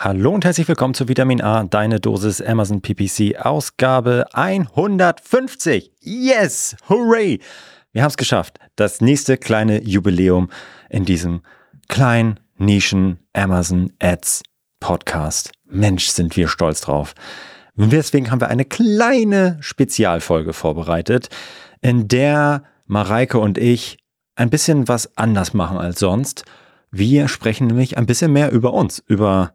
Hallo und herzlich willkommen zu Vitamin A, deine Dosis Amazon PPC, Ausgabe 150. Yes! Hooray! Wir haben es geschafft. Das nächste kleine Jubiläum in diesem kleinen Nischen Amazon Ads Podcast. Mensch, sind wir stolz drauf. Und deswegen haben wir eine kleine Spezialfolge vorbereitet, in der Mareike und ich ein bisschen was anders machen als sonst. Wir sprechen nämlich ein bisschen mehr über uns, über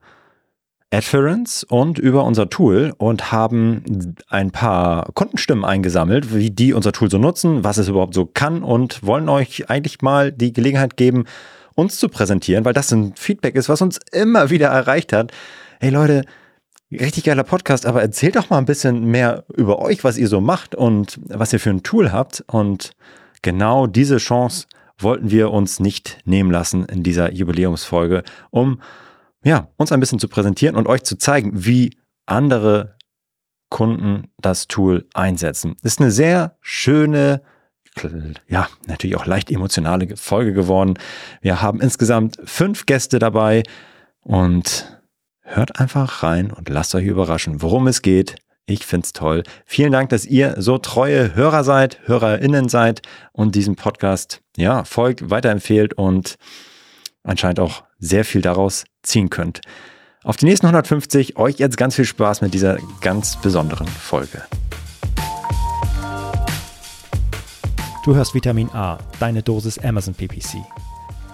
Adference und über unser Tool und haben ein paar Kundenstimmen eingesammelt, wie die unser Tool so nutzen, was es überhaupt so kann und wollen euch eigentlich mal die Gelegenheit geben, uns zu präsentieren, weil das ein Feedback ist, was uns immer wieder erreicht hat. Hey Leute, richtig geiler Podcast, aber erzählt doch mal ein bisschen mehr über euch, was ihr so macht und was ihr für ein Tool habt. Und genau diese Chance wollten wir uns nicht nehmen lassen in dieser Jubiläumsfolge, um ja, uns ein bisschen zu präsentieren und euch zu zeigen, wie andere Kunden das Tool einsetzen. Ist eine sehr schöne, ja, natürlich auch leicht emotionale Folge geworden. Wir haben insgesamt fünf Gäste dabei und hört einfach rein und lasst euch überraschen, worum es geht. Ich find's toll. Vielen Dank, dass ihr so treue Hörer seid, HörerInnen seid und diesem Podcast, ja, folgt, weiterempfehlt und anscheinend auch sehr viel daraus ziehen könnt. Auf die nächsten 150 euch jetzt ganz viel Spaß mit dieser ganz besonderen Folge. Du hörst Vitamin A, deine Dosis Amazon PPC.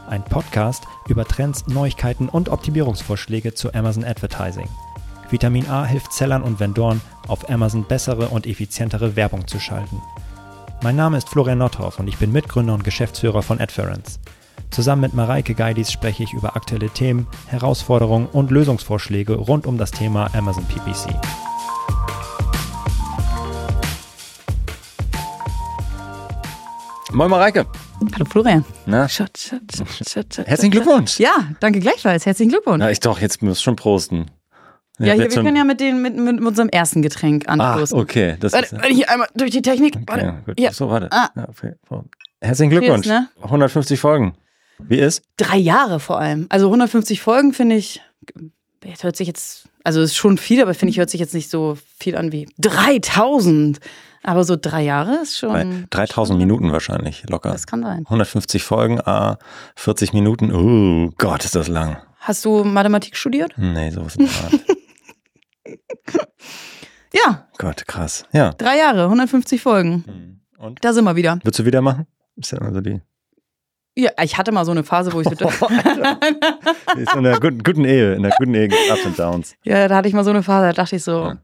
Ein Podcast über Trends, Neuigkeiten und Optimierungsvorschläge zu Amazon Advertising. Vitamin A hilft Sellern und Vendoren, auf Amazon bessere und effizientere Werbung zu schalten. Mein Name ist Florian Nothoff und ich bin Mitgründer und Geschäftsführer von Adference. Zusammen mit Mareike Geidis spreche ich über aktuelle Themen, Herausforderungen und Lösungsvorschläge rund um das Thema Amazon PPC. Moin Mareike. Hallo Florian. Na? Shot, shot, shot, shot, Herzlichen Glückwunsch. Ja, danke gleichfalls. Herzlichen Glückwunsch. Na, ich doch, jetzt muss schon prosten. Ja, hier, wir können ja mit, den, mit, mit unserem ersten Getränk Ah, anstoßen. okay. Das Warte, ist, warte, hier einmal durch die Technik. okay, Warte. ja. So, warte. Ah. Ja, okay. Herzlichen Glückwunsch. Cheers, ne? 150 Folgen. Wie ist? Drei Jahre vor allem. Also 150 Folgen finde ich, hört sich jetzt, also ist schon viel, aber finde ich, hört sich jetzt nicht so viel an wie 3000. Aber so drei Jahre ist schon. Bei 3000 Minuten wahrscheinlich, locker. Das kann sein. 150 Folgen, ah, 40 Minuten. Oh Gott, ist das lang. Hast du Mathematik studiert? Nee, sowas in der Art. Ja, Gott, krass. Ja. drei Jahre, 150 Folgen. Und? Da sind wir wieder. Würdest du wieder machen? Ist ja also die. Ja, ich hatte mal so eine Phase, wo ich so. Ist in einer guten, guten Ehe. In der guten Ehe Ups und Downs. Ja, da hatte ich mal so eine Phase, da dachte ich so, Ja.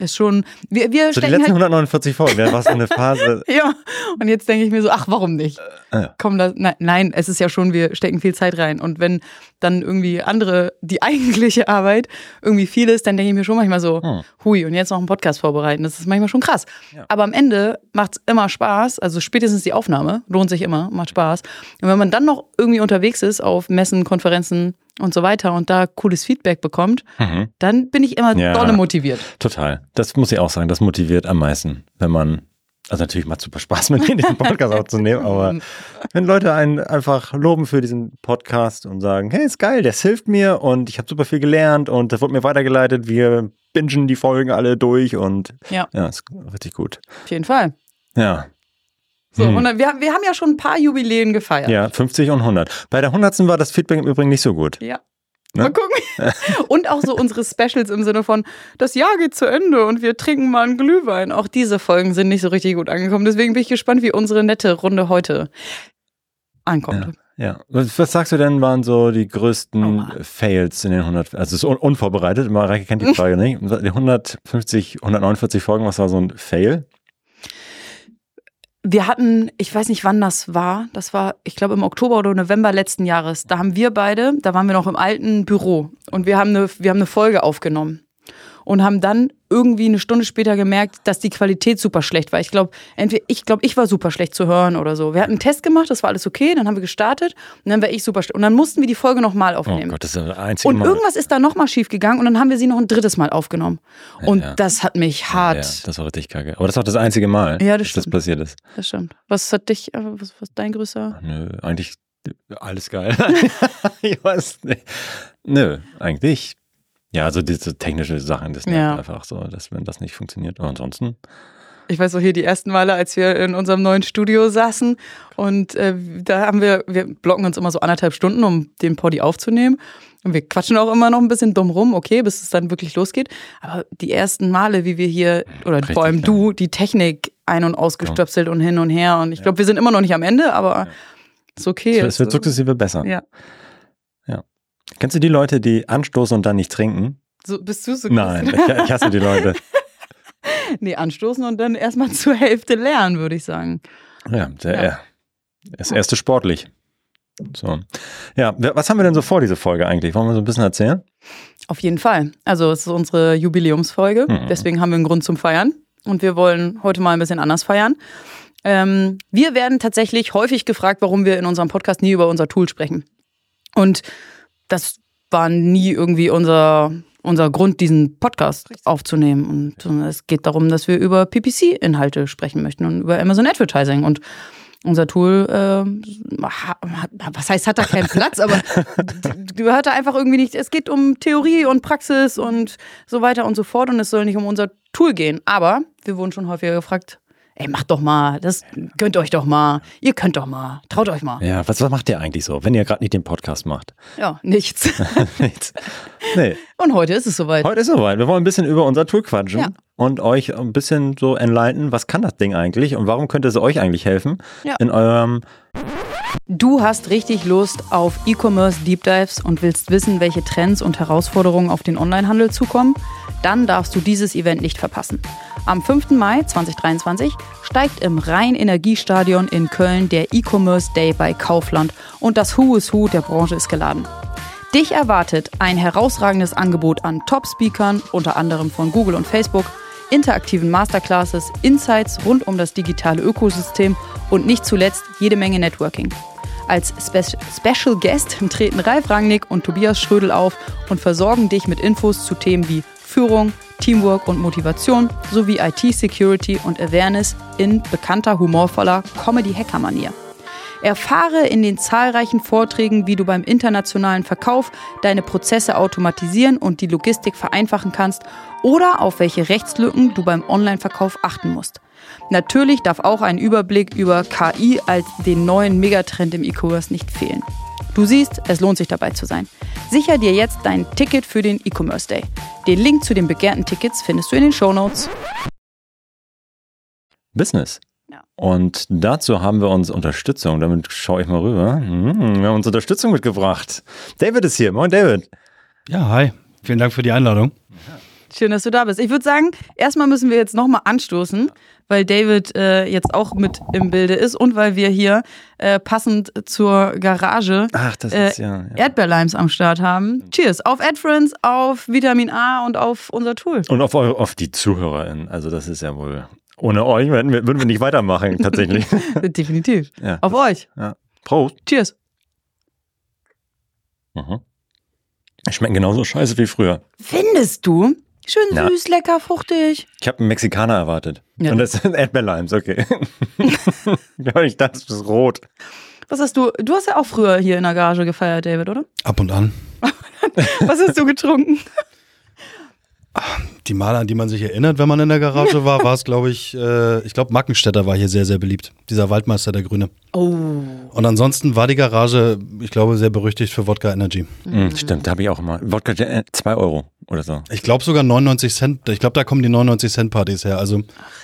Ist schon, wir, wir So die letzten halt, 149 Folgen, da war es so eine Phase. ja, und jetzt denke ich mir so, ach, warum nicht? Äh, ja. Komm, da, nein, nein, es ist ja schon, wir stecken viel Zeit rein und wenn dann irgendwie andere, die eigentliche Arbeit irgendwie viel ist, dann denke ich mir schon manchmal so, Hm. hui, und jetzt noch einen Podcast vorbereiten, das ist manchmal schon krass. Ja. Aber am Ende macht es immer Spaß, also spätestens die Aufnahme, lohnt sich immer, macht Spaß. Und wenn man dann noch irgendwie unterwegs ist auf Messen, Konferenzen und so weiter und da cooles Feedback bekommt, Mhm. dann bin ich immer Ja. dolle motiviert. Total. Das muss ich auch sagen. Das motiviert am meisten, wenn man. Also natürlich macht super Spaß, mit mir diesen Podcast aufzunehmen, aber wenn Leute einen einfach loben für diesen Podcast und sagen, hey, ist geil, das hilft mir und ich habe super viel gelernt und das wurde mir weitergeleitet, wir bingen die Folgen alle durch und Ja. ja, ist richtig gut. Auf jeden Fall. Ja. So, Hm. und dann- wir, haben- wir haben ja schon ein paar Jubiläen gefeiert. Ja, 50 und 100. Bei der 100. war das Feedback im Übrigen nicht so gut. Ja. Ne? Mal gucken. Und auch so unsere Specials im Sinne von, das Jahr geht zu Ende und wir trinken mal einen Glühwein. Auch diese Folgen sind nicht so richtig gut angekommen. Deswegen bin ich gespannt, wie unsere nette Runde heute ankommt. Ja. Was, was sagst du denn, waren so die größten Aua. Fails in den 100, also es ist un unvorbereitet, Mareike kennt die Frage nicht. Die 150, 149 Folgen, was war so ein Fail? Wir hatten, ich weiß nicht, wann das war. Das war, ich glaube, im Oktober oder November letzten Jahres. Da haben wir beide, da waren wir noch im alten Büro und wir haben eine, wir haben eine Folge aufgenommen und haben dann irgendwie eine Stunde später gemerkt, dass die Qualität super schlecht war. Ich glaube, entweder ich glaube, ich war super schlecht zu hören oder so. Wir hatten einen Test gemacht, das war alles okay, dann haben wir gestartet und dann war ich super schlecht und dann mussten wir die Folge nochmal Oh aufnehmen. Gott, das ist das einzige und Mal. irgendwas ist da nochmal schief gegangen und dann haben wir sie noch ein drittes Mal aufgenommen. Und ja. das hat mich ja, hart. das war richtig kacke. Aber das auch das einzige Mal, Ja, das dass das passiert ist. Das stimmt. Was hat dich, äh, was, was dein größter? Nö, eigentlich alles geil. ich weiß nicht. Nö, eigentlich Ja, also diese technische Sachen, das nervt Ja. einfach so, dass wenn das nicht funktioniert. Aber ansonsten, Ich weiß auch hier die ersten Male, als wir in unserem neuen Studio saßen und äh, da haben wir, wir blocken uns immer so anderthalb Stunden, um den Poddy aufzunehmen. Und wir quatschen auch immer noch ein bisschen dumm rum, okay, bis es dann wirklich losgeht. Aber die ersten Male, wie wir hier, oder Richtig, vor allem ja. du, die Technik ein- und ausgestöpselt und hin und her. Und ich glaube, wir sind immer noch nicht am Ende, aber ist okay. es, wird Ist- sukzessive besser. Ja. Kennst du die Leute, die anstoßen und dann nicht trinken? So, bist du so Nein, ich, ich hasse die Leute. Nee, anstoßen und dann erstmal zur Hälfte lernen, würde ich sagen. Ja, der, Ja. das erste sportlich. So. Ja, was haben wir denn so vor, diese Folge eigentlich? Wollen wir so ein bisschen erzählen? Auf jeden Fall. Also es ist unsere Jubiläumsfolge, Mhm. deswegen haben wir einen Grund zum Feiern und wir wollen heute mal ein bisschen anders feiern. Ähm, wir werden tatsächlich häufig gefragt, warum wir in unserem Podcast nie über unser Tool sprechen. Und das war nie irgendwie unser, unser Grund, diesen Podcast aufzunehmen. Und es geht darum, dass wir über PPC-Inhalte sprechen möchten und über Amazon Advertising. Und unser Tool, äh, was heißt, hat da keinen Platz, aber gehört da einfach irgendwie nicht. Es geht um Theorie und Praxis und so weiter und so fort und es soll nicht um unser Tool gehen. Aber wir wurden schon häufiger gefragt, ey, macht doch mal, das gönnt euch doch mal, ihr könnt doch mal, traut euch mal. Ja, was, was macht ihr eigentlich so, wenn ihr gerade nicht den Podcast macht? Ja, nichts. Nichts. nee, Und heute ist es soweit. heute ist soweit. Wir wollen ein bisschen über unser Tool quatschen Ja. und euch ein bisschen so enlighten, was kann das Ding eigentlich und warum könnte es euch eigentlich helfen Ja. in eurem Du hast richtig Lust auf E-Commerce Deep Dives und willst wissen, welche Trends und Herausforderungen auf den Onlinehandel zukommen? Dann darfst du dieses Event nicht verpassen. Am 5. Mai 2023 steigt im Rhein-Energiestadion in Köln der E-Commerce Day bei Kaufland und das Who is Who der Branche ist geladen. Dich erwartet ein herausragendes Angebot an Top-Speakern, unter anderem von Google und Facebook, interaktiven Masterclasses, Insights rund um das digitale Ökosystem und nicht zuletzt jede Menge Networking. Als Spe Special Guest treten Ralf Rangnick und Tobias Schrödel auf und versorgen dich mit Infos zu Themen wie Führung, Teamwork und Motivation sowie IT-Security und Awareness in bekannter humorvoller Comedy-Hacker-Manier. Erfahre in den zahlreichen Vorträgen, wie du beim internationalen Verkauf deine Prozesse automatisieren und die Logistik vereinfachen kannst oder auf welche Rechtslücken du beim Online-Verkauf achten musst. Natürlich darf auch ein Überblick über KI als den neuen Megatrend im E-Commerce nicht fehlen. Du siehst, es lohnt sich dabei zu sein. Sicher dir jetzt dein Ticket für den E-Commerce Day. Den Link zu den begehrten Tickets findest du in den Shownotes. Business. Ja. Und dazu haben wir uns Unterstützung. Damit schaue ich mal rüber. Hm, wir haben uns Unterstützung mitgebracht. David ist hier. Moin, David. Ja, hi. Vielen Dank für die Einladung. Schön, dass du da bist. Ich würde sagen, erstmal müssen wir jetzt nochmal anstoßen, weil David äh, jetzt auch mit im Bilde ist und weil wir hier äh, passend zur Garage Ach, das äh, ist ja. ja. Erdbeerlimes am Start haben. Cheers auf AdFriends, auf Vitamin A und auf unser Tool. Und auf, eu- auf die ZuhörerInnen. Also, das ist ja wohl. Ohne euch würden wir, würden wir nicht weitermachen, tatsächlich. Definitiv. ja. Auf euch. ja. Prost. Cheers. Mhm. Schmecken genauso scheiße wie früher. Findest du? Schön Ja. süß, lecker, fruchtig. Ich habe einen Mexikaner erwartet. Ja. Und das sind Erdbeerlimes, okay. ja, ich dachte, das ist rot. Was hast du? Du hast ja auch früher hier in der Garage gefeiert, David, oder? Ab und an. Was hast du getrunken? Die Male, an die man sich erinnert, wenn man in der Garage war, war es, glaube ich, äh, ich glaube, Mackenstädter war hier sehr, sehr beliebt. Dieser Waldmeister, der Grüne. Oh. Und ansonsten war die Garage, ich glaube, sehr berüchtigt für Wodka Energy. Mhm. Stimmt, da habe ich auch immer. Wodka, 2 Euro oder so. Ich glaube sogar 99 Cent. Ich glaube, da kommen die 99 Cent Partys her. Also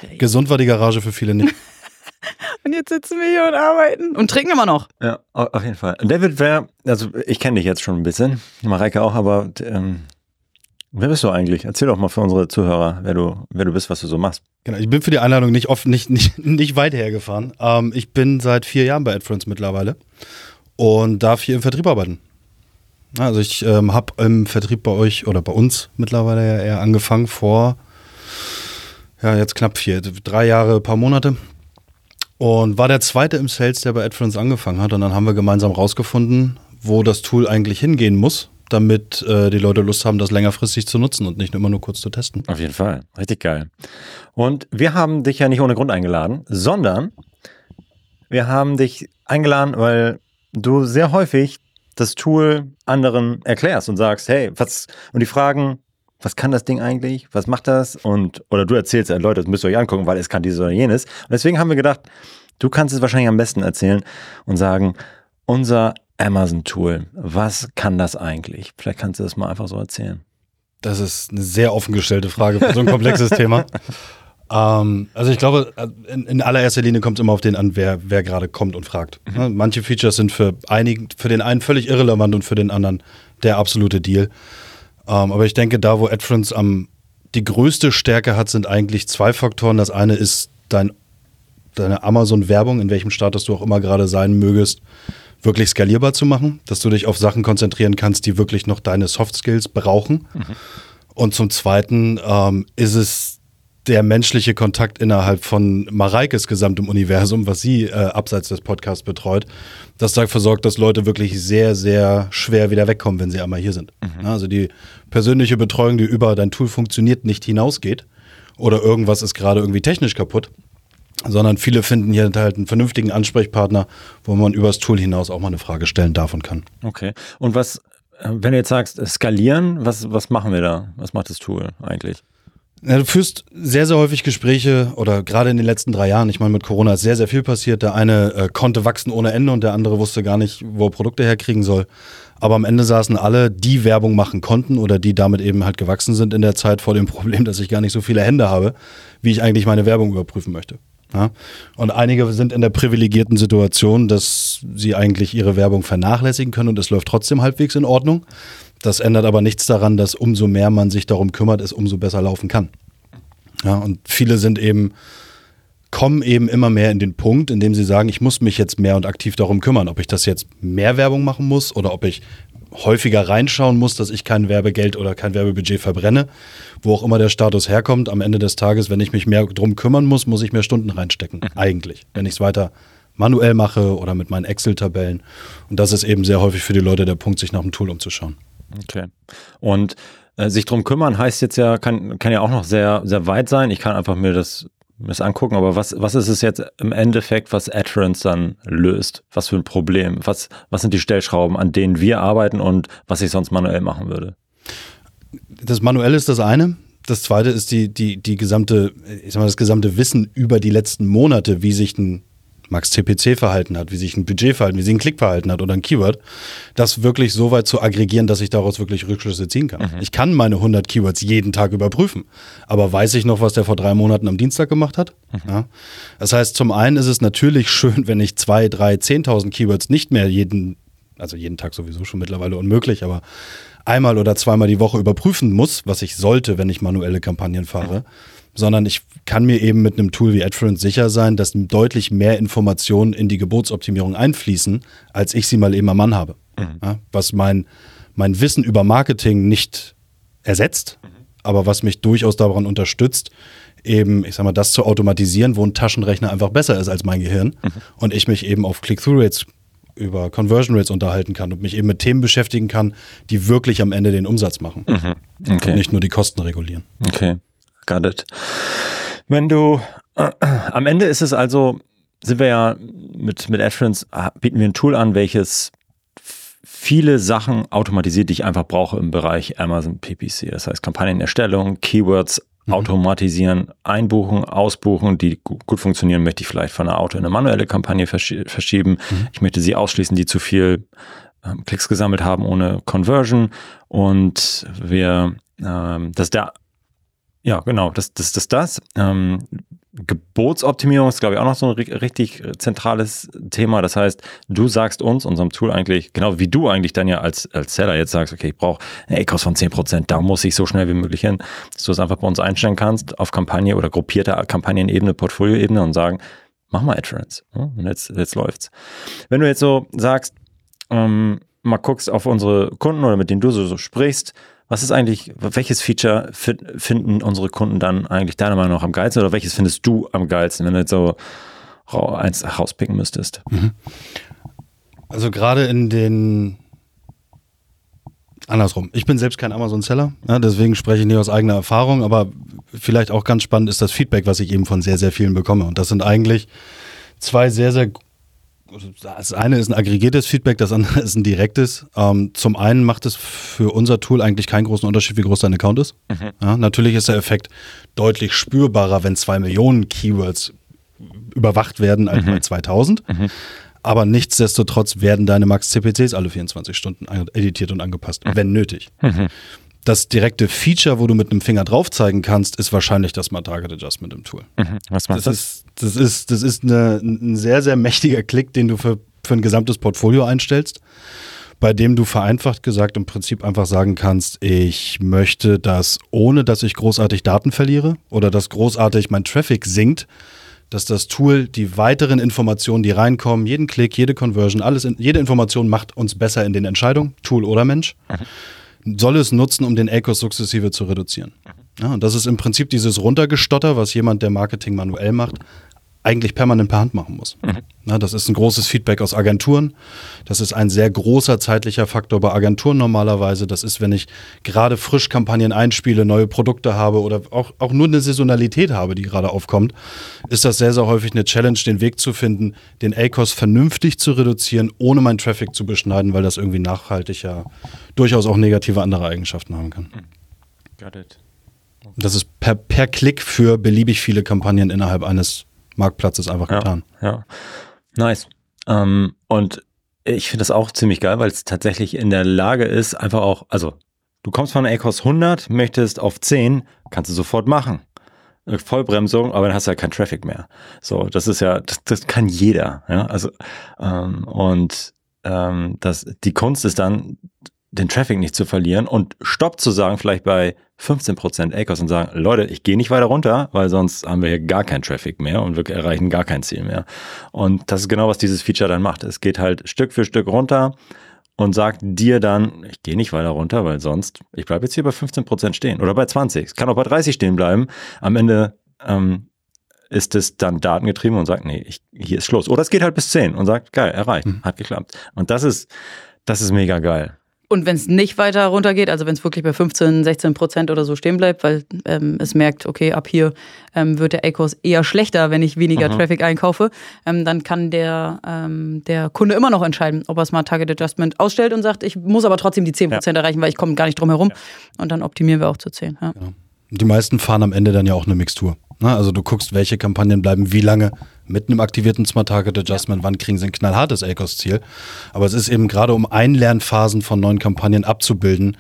ey. gesund war die Garage für viele nicht. Und jetzt sitzen wir hier und arbeiten. Und trinken immer noch. Ja, au- auf jeden Fall. David, wer, also ich kenne dich jetzt schon ein bisschen, Mareike auch, aber ähm, wer bist du eigentlich? Erzähl doch mal für unsere Zuhörer, wer du, wer du bist, was du so machst. Genau, ich bin für die Einladung nicht oft, nicht, nicht, nicht weit hergefahren. Ähm, ich bin seit vier Jahren bei AdFriends mittlerweile und darf hier im Vertrieb arbeiten. Also ich ähm, habe im Vertrieb bei euch oder bei uns mittlerweile ja eher angefangen vor, ja jetzt knapp vier, drei Jahre, paar Monate. Und war der zweite im Sales, der bei AdFriends angefangen hat. Und dann haben wir gemeinsam rausgefunden, wo das Tool eigentlich hingehen muss, damit äh, die Leute Lust haben, das längerfristig zu nutzen und nicht immer nur kurz zu testen. Auf jeden Fall. Richtig geil. Und wir haben dich ja nicht ohne Grund eingeladen, sondern wir haben dich eingeladen, weil du sehr häufig das Tool anderen erklärst und sagst, hey, was, und die fragen, was kann das Ding eigentlich? Was macht das? Und, oder du erzählst, äh, Leute, das müsst ihr euch angucken, weil es kann dieses oder jenes. Und deswegen haben wir gedacht, du kannst es wahrscheinlich am besten erzählen und sagen, unser Amazon-Tool, was kann das eigentlich? Vielleicht kannst du das mal einfach so erzählen. Das ist eine sehr offen gestellte Frage für so ein komplexes Thema. Ähm, also ich glaube, in, in, allererster Linie kommt es immer auf den an, wer, wer gerade kommt und fragt. Mhm. Manche Features sind für einigen, für den einen völlig irrelevant und für den anderen der absolute Deal. Ähm, aber ich denke, da, wo AdFriends am die größte Stärke hat, sind eigentlich zwei Faktoren. Das eine ist dein, deine Amazon-Werbung, in welchem Status du auch immer gerade sein mögest, wirklich skalierbar zu machen, dass du dich auf Sachen konzentrieren kannst, die wirklich noch deine Soft Skills brauchen. Mhm. Und zum Zweiten ähm, ist es der menschliche Kontakt innerhalb von Mareikes gesamtem Universum, was sie äh, abseits des Podcasts betreut, das dafür sorgt, dass Leute wirklich sehr, sehr schwer wieder wegkommen, wenn sie einmal hier sind. Mhm. Also die persönliche Betreuung, die über dein Tool funktioniert, nicht hinausgeht oder irgendwas ist gerade irgendwie technisch kaputt, sondern viele finden hier halt einen vernünftigen Ansprechpartner, wo man übers Tool hinaus auch mal eine Frage stellen darf und kann. Okay. Und was, äh, wenn du jetzt sagst, skalieren, was, was machen wir da? Was macht das Tool eigentlich? Ja, du führst sehr, sehr häufig Gespräche oder gerade in den letzten drei Jahren, ich meine, mit Corona ist sehr, sehr viel passiert. Der eine äh, konnte wachsen ohne Ende und der andere wusste gar nicht, wo er Produkte herkriegen soll. Aber am Ende saßen alle, die Werbung machen konnten oder die damit eben halt gewachsen sind in der Zeit vor dem Problem, dass ich gar nicht so viele Hände habe, wie ich eigentlich meine Werbung überprüfen möchte. Ja? Und einige sind in der privilegierten Situation, dass sie eigentlich ihre Werbung vernachlässigen können und es läuft trotzdem halbwegs in Ordnung. Das ändert aber nichts daran, dass umso mehr man sich darum kümmert, es umso besser laufen kann. Ja, und viele sind eben, kommen eben immer mehr in den Punkt, in dem sie sagen, ich muss mich jetzt mehr und aktiv darum kümmern, ob ich das jetzt mehr Werbung machen muss oder ob ich häufiger reinschauen muss, dass ich kein Werbegeld oder kein Werbebudget verbrenne, wo auch immer der Status herkommt. Am Ende des Tages, wenn ich mich mehr darum kümmern muss, muss ich mehr Stunden reinstecken, eigentlich, wenn ich es weiter manuell mache oder mit meinen Excel-Tabellen. Und das ist eben sehr häufig für die Leute der Punkt, sich nach dem Tool umzuschauen. Okay. Und äh, sich drum kümmern heißt jetzt ja, kann, kann ja auch noch sehr, sehr weit sein. Ich kann einfach mir das, das angucken, aber was, was ist es jetzt im Endeffekt, was Adference dann löst? Was für ein Problem? Was, was sind die Stellschrauben, an denen wir arbeiten und was ich sonst manuell machen würde? Das manuell ist das eine. Das zweite ist die, die, die gesamte, ich sag mal, das gesamte Wissen über die letzten Monate, wie sich ein Max CPC verhalten hat, wie sich ein Budget verhalten, wie sich ein Klick verhalten hat oder ein Keyword, das wirklich so weit zu aggregieren, dass ich daraus wirklich Rückschlüsse ziehen kann. Mhm. Ich kann meine 100 Keywords jeden Tag überprüfen, aber weiß ich noch, was der vor drei Monaten am Dienstag gemacht hat? Mhm. Ja. Das heißt, zum einen ist es natürlich schön, wenn ich zwei, drei, 10.000 Keywords nicht mehr jeden, also jeden Tag sowieso schon mittlerweile unmöglich, aber einmal oder zweimal die Woche überprüfen muss, was ich sollte, wenn ich manuelle Kampagnen fahre. Mhm sondern ich kann mir eben mit einem Tool wie AdFluence sicher sein, dass deutlich mehr Informationen in die Gebotsoptimierung einfließen, als ich sie mal eben am Mann habe. Mhm. Ja, was mein, mein Wissen über Marketing nicht ersetzt, mhm. aber was mich durchaus daran unterstützt, eben, ich sag mal, das zu automatisieren, wo ein Taschenrechner einfach besser ist als mein Gehirn mhm. und ich mich eben auf Click-Through-Rates über Conversion Rates unterhalten kann und mich eben mit Themen beschäftigen kann, die wirklich am Ende den Umsatz machen. Mhm. Okay. Und nicht nur die Kosten regulieren. Okay. Got it. Wenn du, äh, am Ende ist es also, sind wir ja mit, mit AdFriends, ah, bieten wir ein Tool an, welches viele Sachen automatisiert, die ich einfach brauche im Bereich Amazon PPC. Das heißt Kampagnenerstellung, Keywords mhm. automatisieren, einbuchen, ausbuchen, die gut funktionieren, möchte ich vielleicht von einer Auto in eine manuelle Kampagne verschieben. Mhm. Ich möchte sie ausschließen, die zu viel ähm, Klicks gesammelt haben ohne Conversion. Und wir, ähm, das ist der ja, genau, das das, das, das. Ähm, Gebotsoptimierung ist, glaube ich, auch noch so ein richtig zentrales Thema. Das heißt, du sagst uns, unserem Tool eigentlich, genau wie du eigentlich dann ja als, als Seller jetzt sagst, okay, ich brauche eine ACOS von 10%, da muss ich so schnell wie möglich hin, dass du es einfach bei uns einstellen kannst auf Kampagne oder gruppierter Kampagnenebene, Portfolioebene und sagen, mach mal AdFriends. Und jetzt, jetzt läuft's. Wenn du jetzt so sagst, ähm, mal guckst auf unsere Kunden oder mit denen du so, so sprichst, was ist eigentlich, welches Feature finden unsere Kunden dann eigentlich deiner Meinung nach am geilsten oder welches findest du am geilsten, wenn du jetzt so eins rauspicken müsstest? Mhm. Also gerade in den Andersrum. Ich bin selbst kein Amazon-Seller, ja, deswegen spreche ich nicht aus eigener Erfahrung, aber vielleicht auch ganz spannend ist das Feedback, was ich eben von sehr, sehr vielen bekomme. Und das sind eigentlich zwei sehr, sehr das eine ist ein aggregiertes Feedback, das andere ist ein direktes. Ähm, zum einen macht es für unser Tool eigentlich keinen großen Unterschied, wie groß dein Account ist. Mhm. Ja, natürlich ist der Effekt deutlich spürbarer, wenn zwei Millionen Keywords überwacht werden als mhm. bei 2000. Mhm. Aber nichtsdestotrotz werden deine Max-CPCs alle 24 Stunden editiert und angepasst, mhm. wenn nötig. Das direkte Feature, wo du mit einem Finger drauf zeigen kannst, ist wahrscheinlich das Smart Target Adjustment im Tool. Mhm. Was macht das? Das ist, das ist, das ist eine, ein sehr, sehr mächtiger Klick, den du für, für ein gesamtes Portfolio einstellst, bei dem du vereinfacht gesagt im Prinzip einfach sagen kannst, ich möchte das, ohne dass ich großartig Daten verliere oder dass großartig mein Traffic sinkt, dass das Tool die weiteren Informationen, die reinkommen, jeden Klick, jede Conversion, alles, in, jede Information macht uns besser in den Entscheidungen, Tool oder Mensch, mhm. Soll es nutzen, um den ACOS sukzessive zu reduzieren. Mhm. Ja, und das ist im Prinzip dieses Runtergestotter, was jemand, der Marketing manuell macht, eigentlich permanent per Hand machen muss. Mhm. Na, das ist ein großes Feedback aus Agenturen. Das ist ein sehr großer zeitlicher Faktor bei Agenturen normalerweise. Das ist, wenn ich gerade frisch Kampagnen einspiele, neue Produkte habe oder auch, auch nur eine Saisonalität habe, die gerade aufkommt, ist das sehr, sehr häufig eine Challenge, den Weg zu finden, den ACOS vernünftig zu reduzieren, ohne meinen Traffic zu beschneiden, weil das irgendwie nachhaltig ja durchaus auch negative andere Eigenschaften haben kann. Mhm. Got it. Das ist per, per Klick für beliebig viele Kampagnen innerhalb eines Marktplatzes einfach ja, getan. Ja, nice. Ähm, und ich finde das auch ziemlich geil, weil es tatsächlich in der Lage ist, einfach auch, also du kommst von ACOS 100, möchtest auf 10, kannst du sofort machen. Vollbremsung, aber dann hast du ja keinen Traffic mehr. So, das ist ja, das, das kann jeder. Ja, also ähm, und ähm, das, die Kunst ist dann, den Traffic nicht zu verlieren und Stopp zu sagen, vielleicht bei 15% ACOS und sagen, Leute, ich gehe nicht weiter runter, weil sonst haben wir hier gar keinen Traffic mehr und wir erreichen gar kein Ziel mehr. Und das ist genau, was dieses Feature dann macht. Es geht halt Stück für Stück runter und sagt dir dann, ich gehe nicht weiter runter, weil sonst, ich bleibe jetzt hier bei 15% stehen oder bei 20. Es kann auch bei 30 stehen bleiben. Am Ende ähm, ist es dann datengetrieben und sagt, nee, ich, hier ist Schluss. Oder es geht halt bis 10 und sagt, geil, erreicht, mhm. hat geklappt. Und das ist, das ist mega geil. Und wenn es nicht weiter runtergeht, also wenn es wirklich bei 15, 16 Prozent oder so stehen bleibt, weil ähm, es merkt, okay, ab hier ähm, wird der ACOS eher schlechter, wenn ich weniger mhm. Traffic einkaufe, ähm, dann kann der, ähm, der Kunde immer noch entscheiden, ob er Smart Target Adjustment ausstellt und sagt, ich muss aber trotzdem die 10 Prozent ja. erreichen, weil ich komme gar nicht drum herum. Ja. Und dann optimieren wir auch zu 10. Ja. Die meisten fahren am Ende dann ja auch eine Mixtur. Ne? Also du guckst, welche Kampagnen bleiben wie lange mit einem aktivierten Smart Target Adjustment, wann kriegen sie ein knallhartes ACOS-Ziel. Aber es ist eben gerade, um Einlernphasen von neuen Kampagnen abzubilden,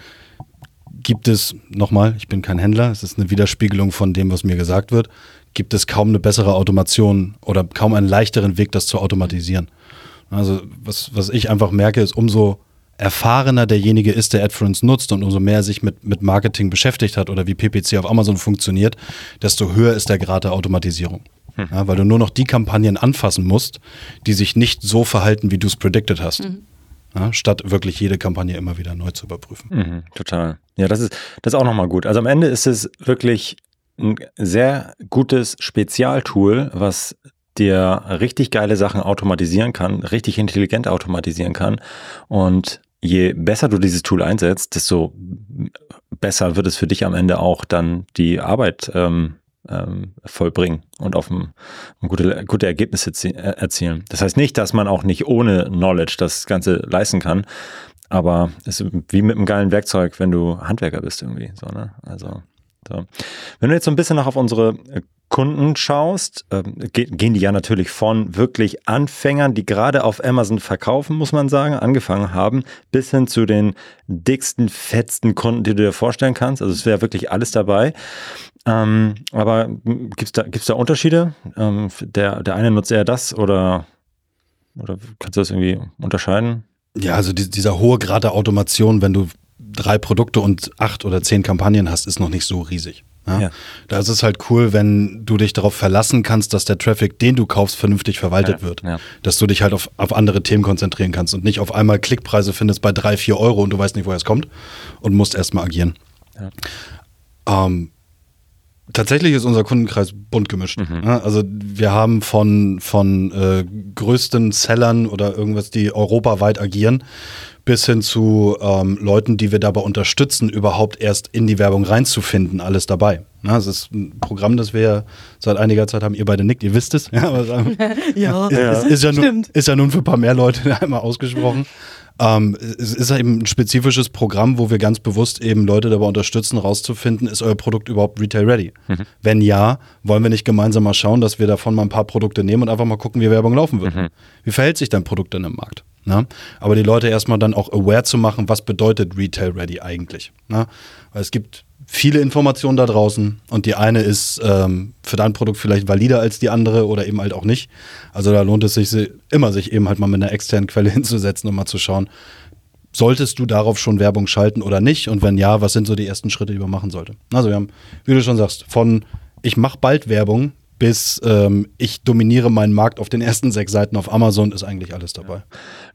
gibt es, nochmal, ich bin kein Händler, es ist eine Widerspiegelung von dem, was mir gesagt wird, gibt es kaum eine bessere Automation oder kaum einen leichteren Weg, das zu automatisieren. Also was, was ich einfach merke, ist, umso erfahrener derjenige ist, der AdFluence nutzt und umso mehr sich mit, mit Marketing beschäftigt hat oder wie PPC auf Amazon funktioniert, desto höher ist der Grad der Automatisierung. Hm. Ja, weil du nur noch die Kampagnen anfassen musst, die sich nicht so verhalten, wie du es predicted hast. Mhm. Ja, statt wirklich jede Kampagne immer wieder neu zu überprüfen. Mhm, total. Ja, das ist, das ist auch nochmal gut. Also am Ende ist es wirklich ein sehr gutes Spezialtool, was dir richtig geile Sachen automatisieren kann, richtig intelligent automatisieren kann. Und je besser du dieses Tool einsetzt, desto besser wird es für dich am Ende auch dann die Arbeit ähm, ähm, vollbringen und auf ein, gute, gute Ergebnisse äh, erzielen. Das heißt nicht, dass man auch nicht ohne Knowledge das Ganze leisten kann, aber es ist wie mit einem geilen Werkzeug, wenn du Handwerker bist irgendwie. So, ne? Also so. Wenn du jetzt so ein bisschen noch auf unsere Kunden schaust, äh, gehen die ja natürlich von wirklich Anfängern, die gerade auf Amazon verkaufen, muss man sagen, angefangen haben, bis hin zu den dicksten, fetzten Kunden, die du dir vorstellen kannst. Also es wäre wirklich alles dabei. Ähm, aber gibt es da, gibt's da Unterschiede? Ähm, der, der eine nutzt eher das oder, oder kannst du das irgendwie unterscheiden? Ja, also die, dieser hohe Grad der Automation, wenn du drei Produkte und acht oder zehn Kampagnen hast, ist noch nicht so riesig. Ja? Ja. Da ist es halt cool, wenn du dich darauf verlassen kannst, dass der Traffic, den du kaufst, vernünftig verwaltet ja, wird. Dass du dich halt auf, auf andere Themen konzentrieren kannst und nicht auf einmal Klickpreise findest bei drei, vier Euro und du weißt nicht, woher es kommt und musst erstmal agieren. Ähm, Tatsächlich ist unser Kundenkreis bunt gemischt. Mhm. Also wir haben von, von äh, größten Sellern oder irgendwas, die europaweit agieren, bis hin zu ähm, Leuten, die wir dabei unterstützen, überhaupt erst in die Werbung reinzufinden, alles dabei. Na, es ist ein Programm, das wir seit einiger Zeit haben. Ihr beide nickt, ihr wisst es. Ja, aber, ja, ist, ist, ja nun, ist ja nun für ein paar mehr Leute einmal ausgesprochen. Ähm, es ist eben ein spezifisches Programm, wo wir ganz bewusst eben Leute dabei unterstützen, rauszufinden, ist euer Produkt überhaupt retail ready? Mhm. Wenn ja, wollen wir nicht gemeinsam mal schauen, dass wir davon mal ein paar Produkte nehmen und einfach mal gucken, wie Werbung laufen wird. Mhm. Wie verhält sich dein Produkt denn im Markt? Ne? Aber die Leute erstmal dann auch aware zu machen, was bedeutet retail ready eigentlich? Ne? Weil es gibt viele Informationen da draußen und die eine ist ähm, für dein Produkt vielleicht valider als die andere oder eben halt auch nicht. Also da lohnt es sich immer, sich eben halt mal mit einer externen Quelle hinzusetzen und mal zu schauen, solltest du darauf schon Werbung schalten oder nicht? Und wenn ja, was sind so die ersten Schritte, die man machen sollte? Also wir haben, wie du schon sagst, von ich mache bald Werbung bis ähm, ich dominiere meinen Markt auf den ersten sechs Seiten auf Amazon ist eigentlich alles dabei.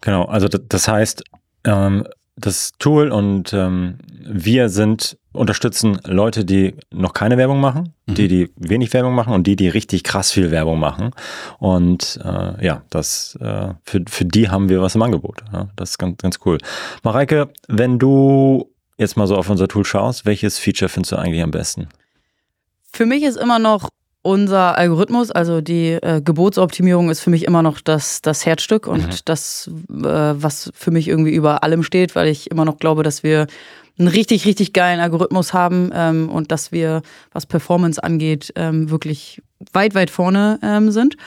Genau, also das heißt, ähm, das Tool und ähm, wir sind unterstützen Leute, die noch keine Werbung machen, mhm. die, die wenig Werbung machen und die, die richtig krass viel Werbung machen. Und äh, ja, das äh, für, für die haben wir was im Angebot. Ja, das ist ganz, ganz cool. Mareike, wenn du jetzt mal so auf unser Tool schaust, welches Feature findest du eigentlich am besten? Für mich ist immer noch unser Algorithmus, also die äh, Gebotsoptimierung, ist für mich immer noch das, das Herzstück und mhm. das, äh, was für mich irgendwie über allem steht, weil ich immer noch glaube, dass wir einen richtig, richtig geilen Algorithmus haben ähm, und dass wir, was Performance angeht, ähm, wirklich weit, weit vorne ähm, sind.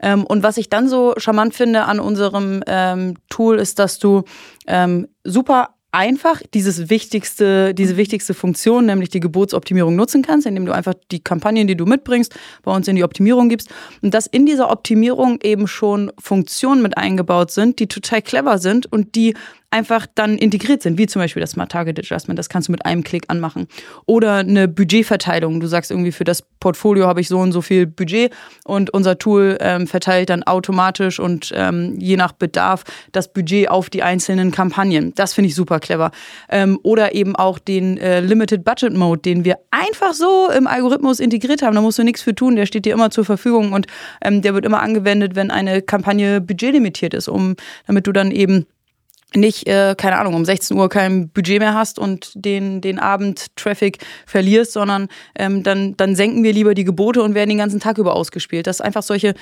Ähm, und was ich dann so charmant finde an unserem ähm, Tool ist, dass du ähm, super einfach dieses wichtigste, diese wichtigste Funktion, nämlich die Geburtsoptimierung nutzen kannst, indem du einfach die Kampagnen, die du mitbringst, bei uns in die Optimierung gibst. Und dass in dieser Optimierung eben schon Funktionen mit eingebaut sind, die total clever sind und die einfach dann integriert sind, wie zum Beispiel das Smart Target Adjustment, das kannst du mit einem Klick anmachen. Oder eine Budgetverteilung. Du sagst irgendwie, für das Portfolio habe ich so und so viel Budget und unser Tool ähm, verteilt dann automatisch und ähm, je nach Bedarf das Budget auf die einzelnen Kampagnen. Das finde ich super clever. Ähm, oder eben auch den äh, Limited Budget Mode, den wir einfach so im Algorithmus integriert haben. Da musst du nichts für tun, der steht dir immer zur Verfügung und ähm, der wird immer angewendet, wenn eine Kampagne budgetlimitiert ist, um damit du dann eben nicht, äh, keine Ahnung, um 16 Uhr kein Budget mehr hast und den, den Abend Traffic verlierst, sondern ähm, dann, dann senken wir lieber die Gebote und werden den ganzen Tag über ausgespielt. Dass einfach solche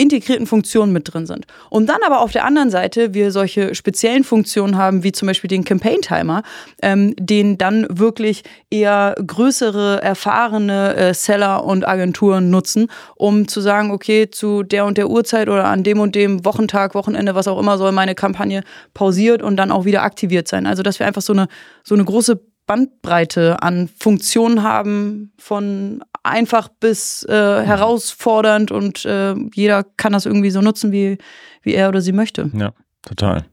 integrierten Funktionen mit drin sind. Und dann aber auf der anderen Seite wir solche speziellen Funktionen haben, wie zum Beispiel den Campaign Timer, ähm, den dann wirklich eher größere, erfahrene äh, Seller und Agenturen nutzen, um zu sagen, okay, zu der und der Uhrzeit oder an dem und dem Wochentag, Wochenende, was auch immer, soll meine Kampagne pausiert und dann auch wieder aktiviert sein. Also dass wir einfach so eine, so eine große Bandbreite an Funktionen haben, von einfach bis äh, herausfordernd und äh, jeder kann das irgendwie so nutzen, wie, wie er oder sie möchte. Ja, total.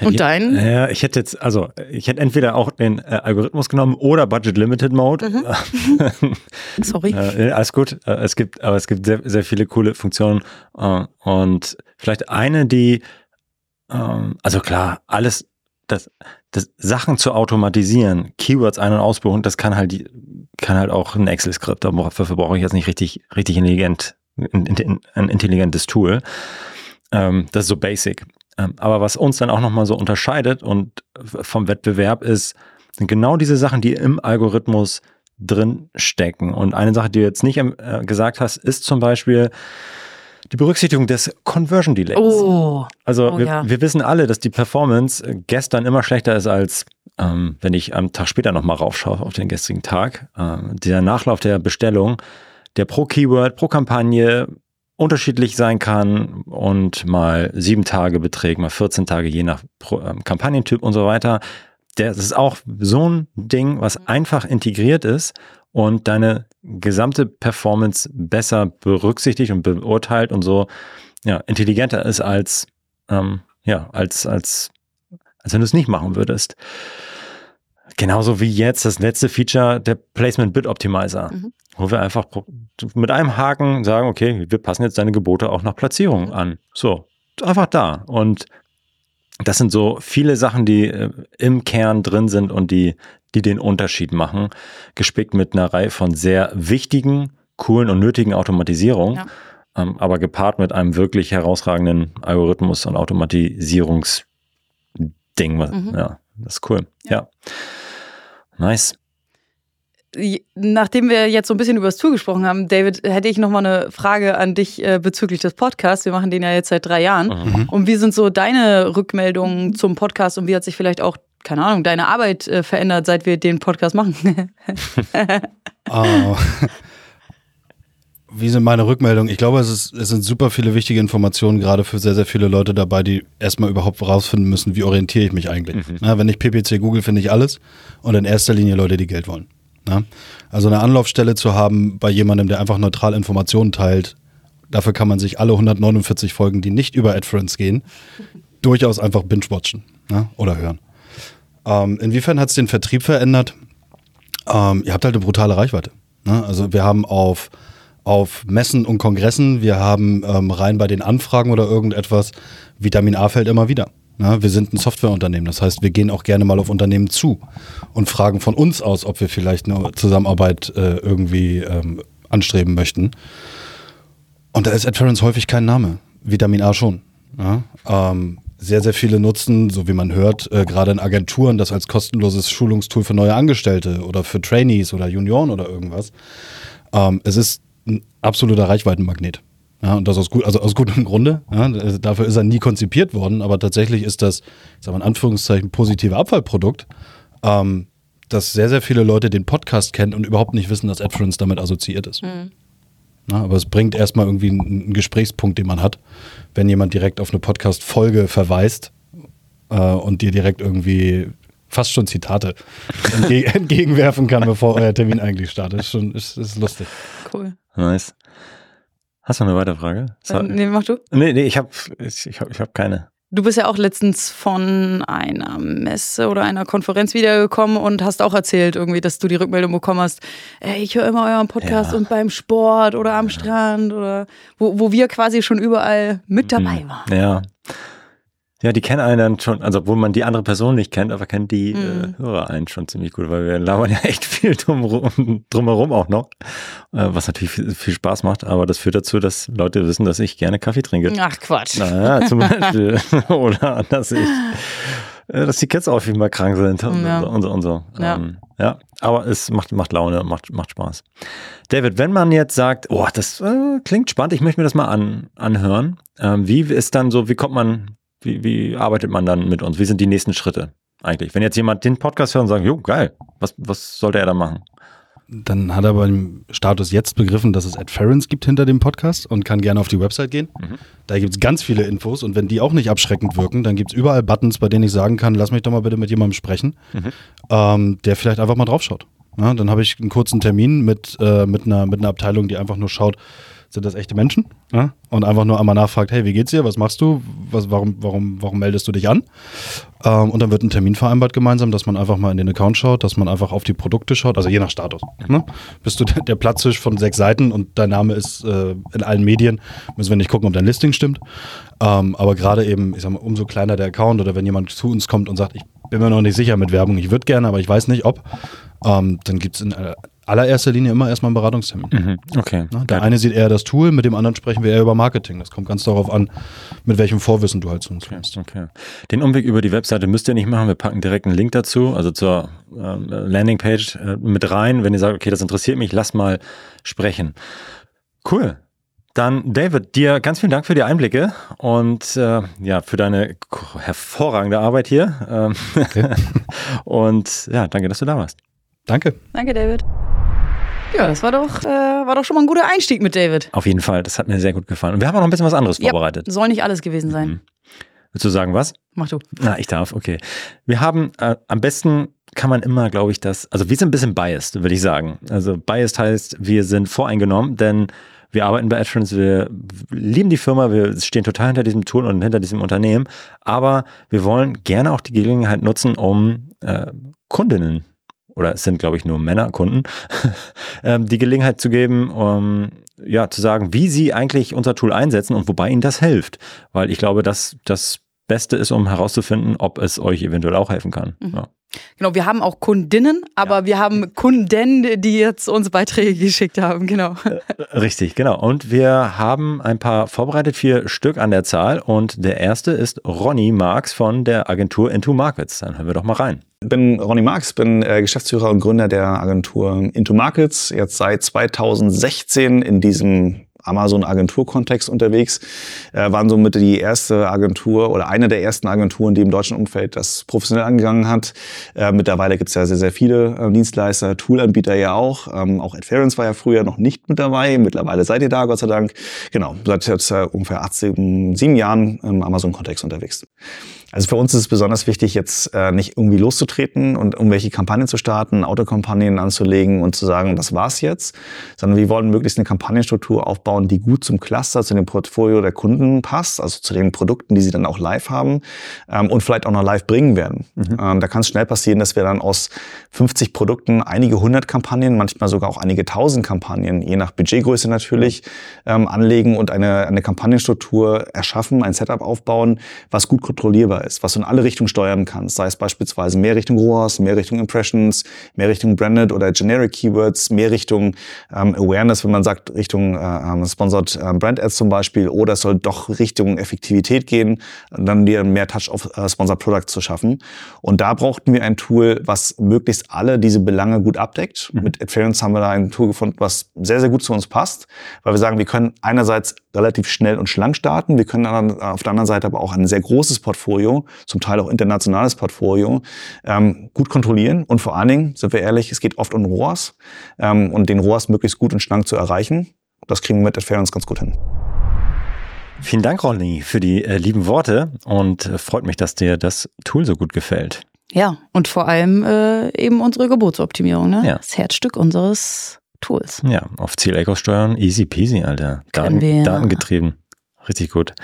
Und dein? Ja, ich hätte jetzt, also ich hätte entweder auch den äh, Algorithmus genommen oder Budget Limited Mode. Mhm. Sorry. äh, alles gut. Äh, es gibt, aber es gibt sehr, sehr viele coole Funktionen. Äh, und vielleicht eine, die, ähm, also klar, alles das, das Sachen zu automatisieren, Keywords ein- und ausbuchen, das kann halt, die, kann halt auch ein Excel-Skript. Dafür brauche ich jetzt nicht richtig, richtig intelligent, ein intelligentes Tool. Ähm, das ist so basic. Ähm, aber was uns dann auch nochmal so unterscheidet und vom Wettbewerb ist, sind genau diese Sachen, die im Algorithmus drin stecken. Und eine Sache, die du jetzt nicht äh, gesagt hast, ist zum Beispiel, die Berücksichtigung des Conversion Delays. Oh. Also oh, wir, ja. wir, wissen alle, dass die Performance gestern immer schlechter ist als ähm, wenn ich am Tag später nochmal raufschaue auf den gestrigen Tag. Ähm, der Nachlauf der Bestellung, der pro Keyword, pro Kampagne unterschiedlich sein kann und mal sieben Tage beträgt, mal 14 Tage je nach pro, ähm, Kampagnentyp und so weiter. Das ist auch so ein Ding, was einfach integriert ist und deine gesamte Performance besser berücksichtigt und beurteilt und so ja, intelligenter ist als, ähm, ja, als, als, als wenn du es nicht machen würdest. Genauso wie jetzt das letzte Feature, der Placement Bid Optimizer, mhm. wo wir einfach mit einem Haken sagen, okay, wir passen jetzt deine Gebote auch nach Platzierung an. So, einfach da. Und das sind so viele Sachen, die äh, im Kern drin sind und die, die den Unterschied machen. Gespickt mit einer Reihe von sehr wichtigen, coolen und nötigen Automatisierungen, ja. ähm, aber gepaart mit einem wirklich herausragenden Algorithmus und Automatisierungsding. Mhm. Ja, das ist cool. Ja. ja. Nice. Nachdem wir jetzt so ein bisschen über das Tool gesprochen haben, David, hätte ich noch mal eine Frage an dich äh, bezüglich des Podcasts. Wir machen den ja jetzt seit drei Jahren. Mhm. Und wie sind so deine Rückmeldungen zum Podcast und wie hat sich vielleicht auch keine Ahnung, deine Arbeit äh, verändert, seit wir den Podcast machen? oh. Wie sind meine Rückmeldungen? Ich glaube, es, ist, es sind super viele wichtige Informationen, gerade für sehr, sehr viele Leute dabei, die erstmal überhaupt rausfinden müssen, wie orientiere ich mich eigentlich. Mhm. Na, wenn ich PPC google, finde ich alles und in erster Linie Leute, die Geld wollen. Na? Also eine Anlaufstelle zu haben bei jemandem, der einfach neutral Informationen teilt, dafür kann man sich alle 149 Folgen, die nicht über AdFriends gehen, durchaus einfach binge-watchen oder hören. Ähm, inwiefern hat es den Vertrieb verändert? Ähm, ihr habt halt eine brutale Reichweite. Ne? Also wir haben auf, auf Messen und Kongressen, wir haben ähm, rein bei den Anfragen oder irgendetwas, Vitamin A fällt immer wieder. Ne? Wir sind ein Softwareunternehmen, das heißt, wir gehen auch gerne mal auf Unternehmen zu und fragen von uns aus, ob wir vielleicht eine Zusammenarbeit äh, irgendwie ähm, anstreben möchten. Und da ist Adference häufig kein Name. Vitamin A schon. Ja? Ähm, sehr, sehr viele nutzen, so wie man hört, äh, gerade in Agenturen, das als kostenloses Schulungstool für neue Angestellte oder für Trainees oder Junioren oder irgendwas. Ähm, es ist ein absoluter Reichweitenmagnet. Ja, und das aus, gut, also aus gutem Grunde. Ja, dafür ist er nie konzipiert worden, aber tatsächlich ist das, sagen wir in Anführungszeichen, positive Abfallprodukt, ähm, dass sehr, sehr viele Leute den Podcast kennen und überhaupt nicht wissen, dass AdFriends damit assoziiert ist. Mhm. Na, aber es bringt erstmal irgendwie einen, Gesprächspunkt, den man hat, wenn jemand direkt auf eine Podcast-Folge verweist äh, und dir direkt irgendwie fast schon Zitate entge entgegenwerfen kann, bevor euer Termin eigentlich startet. Ist schon ist, ist lustig. Cool. Nice. Hast du noch eine weitere Frage? Äh, nee, mach du. Nee, nee, ich habe ich hab, ich hab keine. Du bist ja auch letztens von einer Messe oder einer Konferenz wiedergekommen und hast auch erzählt, irgendwie, dass du die Rückmeldung bekommen hast, ey, ich höre immer euren Podcast ja. und beim Sport oder am ja. Strand oder wo, wo wir quasi schon überall mit dabei mhm. waren. Ja. Ja, die kennen einen dann schon, also obwohl man die andere Person nicht kennt, aber kennt die mhm. äh, Hörer einen schon ziemlich gut, weil wir labern ja echt viel drumherum, drumherum auch noch, äh, was natürlich viel, viel, Spaß macht, aber das führt dazu, dass Leute wissen, dass ich gerne Kaffee trinke. Ach Quatsch. Naja, zum Beispiel. Oder dass ich, äh, dass die Kids auch viel mal krank sind und, ja. und so und so. Ja. Ähm, ja, aber es macht, macht Laune, macht, macht Spaß. David, wenn man jetzt sagt, oh, das äh, klingt spannend, ich möchte mir das mal an, anhören, ähm, wie ist dann so, wie kommt man wie, wie arbeitet man dann mit uns? Wie sind die nächsten Schritte eigentlich? Wenn jetzt jemand den Podcast hört und sagt, jo, geil, was, was sollte er da machen? Dann hat er beim Status jetzt begriffen, dass es Adference gibt hinter dem Podcast und kann gerne auf die Website gehen. Mhm. Da gibt es ganz viele Infos und wenn die auch nicht abschreckend wirken, dann gibt es überall Buttons, bei denen ich sagen kann, lass mich doch mal bitte mit jemandem sprechen, mhm. ähm, der vielleicht einfach mal draufschaut. Ja, dann habe ich einen kurzen Termin mit, äh, mit, einer, mit einer Abteilung, die einfach nur schaut, sind das echte Menschen ja? und einfach nur einmal nachfragt, hey, wie geht's dir, was machst du, was, warum, warum, warum meldest du dich an? Ähm, und dann wird ein Termin vereinbart gemeinsam, dass man einfach mal in den Account schaut, dass man einfach auf die Produkte schaut, also je nach Status. Ne? Bist du der, der Platztisch von sechs Seiten und dein Name ist äh, in allen Medien, müssen wir nicht gucken, ob dein Listing stimmt. Ähm, aber gerade eben, ich sag mal, umso kleiner der Account oder wenn jemand zu uns kommt und sagt, ich bin mir noch nicht sicher mit Werbung, ich würde gerne, aber ich weiß nicht, ob, ähm, dann gibt es in äh, allererster Linie immer erstmal einen Beratungstermin. Mhm. Okay. Der eine sieht eher das Tool, mit dem anderen sprechen wir eher über Marketing. Das kommt ganz darauf an, mit welchem Vorwissen du halt zu uns okay. kommst. Okay. Den Umweg über die Webseite müsst ihr nicht machen. Wir packen direkt einen Link dazu, also zur ähm, Landingpage äh, mit rein. Wenn ihr sagt, okay, das interessiert mich, lass mal sprechen. Cool. Dann, David, dir ganz vielen Dank für die Einblicke und äh, ja, für deine hervorragende Arbeit hier. Ähm, okay. und ja, danke, dass du da warst. Danke. Danke, David. Ja, das war doch, äh, war doch schon mal ein guter Einstieg mit David. Auf jeden Fall, das hat mir sehr gut gefallen. Und wir haben auch noch ein bisschen was anderes ja, vorbereitet. Soll nicht alles gewesen sein. Mhm. Willst du sagen was? Mach du. Na, ich darf, okay. Wir haben äh, am besten kann man immer, glaube ich, das, also wir sind ein bisschen biased, würde ich sagen. Also biased heißt, wir sind voreingenommen, denn wir arbeiten bei AdFriends, wir lieben die Firma, wir stehen total hinter diesem Tool und hinter diesem Unternehmen, aber wir wollen gerne auch die Gelegenheit nutzen, um äh, Kundinnen oder es sind, glaube ich, nur Männerkunden, ähm, die Gelegenheit zu geben, um ja, zu sagen, wie sie eigentlich unser Tool einsetzen und wobei ihnen das hilft. Weil ich glaube, dass das Beste ist, um herauszufinden, ob es euch eventuell auch helfen kann. Mhm. Ja. Genau, wir haben auch Kundinnen, aber ja. wir haben Kunden, die jetzt uns Beiträge geschickt haben, genau. Äh, richtig, genau. Und wir haben ein paar vorbereitet, vier Stück an der Zahl. Und der erste ist Ronny Marx von der Agentur Into Markets. Dann hören wir doch mal rein. Ich bin Ronny Marx, bin äh, Geschäftsführer und Gründer der Agentur Into Markets, jetzt seit 2016 in diesem Amazon-Agenturkontext unterwegs, äh, waren somit die erste Agentur oder eine der ersten Agenturen, die im deutschen Umfeld das professionell angegangen hat. Äh, mittlerweile gibt es ja sehr, sehr viele äh, Dienstleister, Toolanbieter ja auch. Ähm, auch Adference war ja früher noch nicht mit dabei. Mittlerweile seid ihr da, Gott sei Dank. Genau, seit jetzt äh, ungefähr 18, sieben Jahren im Amazon-Kontext unterwegs. Also für uns ist es besonders wichtig, jetzt äh, nicht irgendwie loszutreten und irgendwelche Kampagnen zu starten, Autokampagnen anzulegen und zu sagen, das war's jetzt, sondern wir wollen möglichst eine Kampagnenstruktur aufbauen, die gut zum Cluster, zu dem Portfolio der Kunden passt, also zu den Produkten, die sie dann auch live haben ähm, und vielleicht auch noch live bringen werden. Mhm. Ähm, da kann es schnell passieren, dass wir dann aus 50 Produkten einige hundert Kampagnen, manchmal sogar auch einige tausend Kampagnen, je nach Budgetgröße natürlich, ähm, anlegen und eine, eine Kampagnenstruktur erschaffen, ein Setup aufbauen, was gut kontrollierbar selber ist, was du in alle Richtungen steuern kannst, sei es beispielsweise mehr Richtung ROAS, mehr Richtung Impressions, mehr Richtung Branded oder Generic Keywords, mehr Richtung ähm, Awareness, wenn man sagt Richtung äh, ähm, Sponsored äh, Brand Ads zum Beispiel, oder es soll doch Richtung Effektivität gehen, dann dir mehr Touch auf äh, Sponsored Products zu schaffen. Und da brauchten wir ein Tool, was möglichst alle diese Belange gut abdeckt. Mhm. Mit Adference haben wir da ein Tool gefunden, was sehr, sehr gut zu uns passt, weil wir sagen, wir können einerseits relativ schnell und schlank starten, wir können auf der anderen Seite aber auch ein sehr großes Portfolio zum Teil auch internationales Portfolio, ähm, gut kontrollieren. Und vor allen Dingen, sind wir ehrlich, es geht oft um ROAS ähm, und den ROAS möglichst gut und schlank zu erreichen. Das kriegen wir mit Adference ganz gut hin. Vielen Dank, Ronny, für die äh, lieben Worte und äh, freut mich, dass dir das Tool so gut gefällt. Ja, und vor allem äh, eben unsere Geburtsoptimierung, ne? Ja. Das Herzstück unseres Tools. Ja, auf Ziel-Ecos steuern, easy peasy, Alter. Daten, wir, datengetrieben. Richtig gut.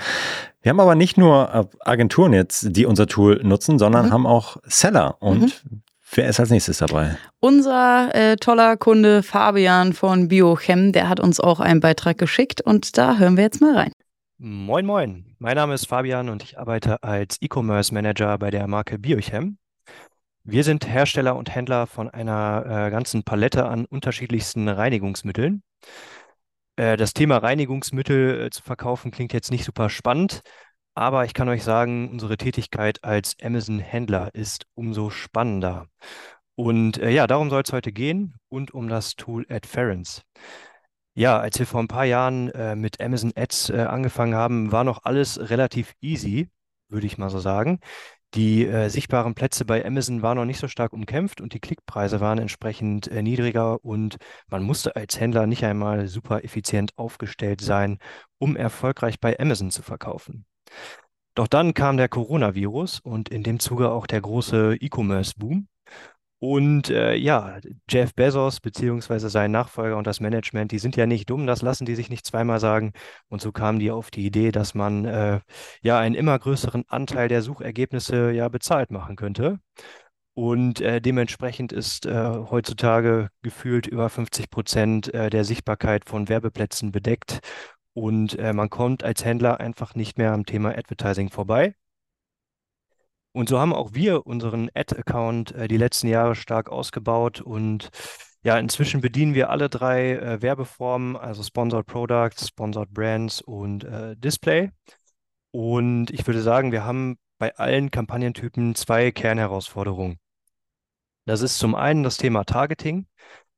Wir haben aber nicht nur äh, Agenturen jetzt, die unser Tool nutzen, sondern mhm. haben auch Seller. Und mhm. wer ist als nächstes dabei? Unser äh, toller Kunde Fabian von Biochem, der hat uns auch einen Beitrag geschickt und da hören wir jetzt mal rein. Moin, moin. Mein Name ist Fabian und ich arbeite als E-Commerce Manager bei der Marke Biochem. Wir sind Hersteller und Händler von einer äh, ganzen Palette an unterschiedlichsten Reinigungsmitteln. Äh, das Thema Reinigungsmittel äh, zu verkaufen klingt jetzt nicht super spannend, aber ich kann euch sagen, unsere Tätigkeit als Amazon-Händler ist umso spannender. Und äh, ja, darum soll es heute gehen und um das Tool Adference. Ja, als wir vor ein paar Jahren äh, mit Amazon Ads äh, angefangen haben, war noch alles relativ easy, würde ich mal so sagen. Die äh, sichtbaren Plätze bei Amazon waren noch nicht so stark umkämpft und die Klickpreise waren entsprechend äh, niedriger und man musste als Händler nicht einmal super effizient aufgestellt sein, um erfolgreich bei Amazon zu verkaufen. Doch dann kam der Coronavirus und in dem Zuge auch der große E-Commerce-Boom. Und äh, ja, Jeff Bezos beziehungsweise sein Nachfolger und das Management, die sind ja nicht dumm, das lassen die sich nicht zweimal sagen. Und so kamen die auf die Idee, dass man äh, ja einen immer größeren Anteil der Suchergebnisse ja bezahlt machen könnte. Und äh, dementsprechend ist äh, heutzutage gefühlt über 50 Prozent äh, der Sichtbarkeit von Werbeplätzen bedeckt. Und äh, man kommt als Händler einfach nicht mehr am Thema Advertising vorbei. Und so haben auch wir unseren Ad-Account äh, die letzten Jahre stark ausgebaut und ja, inzwischen bedienen wir alle drei äh, Werbeformen, also Sponsored Products, Sponsored Brands und äh, Display. Und ich würde sagen, wir haben bei allen Kampagnentypen zwei Kernherausforderungen. Das ist zum einen das Thema Targeting.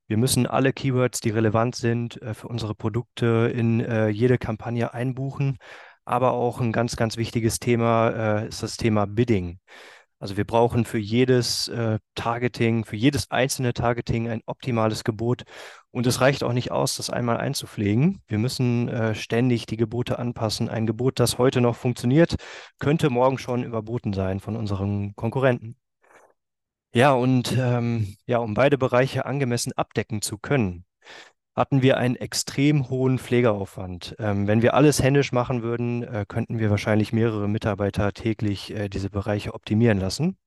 Wir müssen alle Keywords, die relevant sind, äh, für unsere Produkte in äh, jede Kampagne einbuchen. Aber auch ein ganz, ganz wichtiges Thema äh, ist das Thema Bidding. Also wir brauchen für jedes äh, Targeting, für jedes einzelne Targeting ein optimales Gebot. Und es reicht auch nicht aus, das einmal einzupflegen. Wir müssen äh, ständig die Gebote anpassen. Ein Gebot, das heute noch funktioniert, könnte morgen schon überboten sein von unseren Konkurrenten. Ja, und ähm, ja, um beide Bereiche angemessen abdecken zu können, hatten wir einen extrem hohen Pflegeaufwand. Ähm, wenn wir alles händisch machen würden, äh, könnten wir wahrscheinlich mehrere Mitarbeiter täglich äh, diese Bereiche optimieren lassen.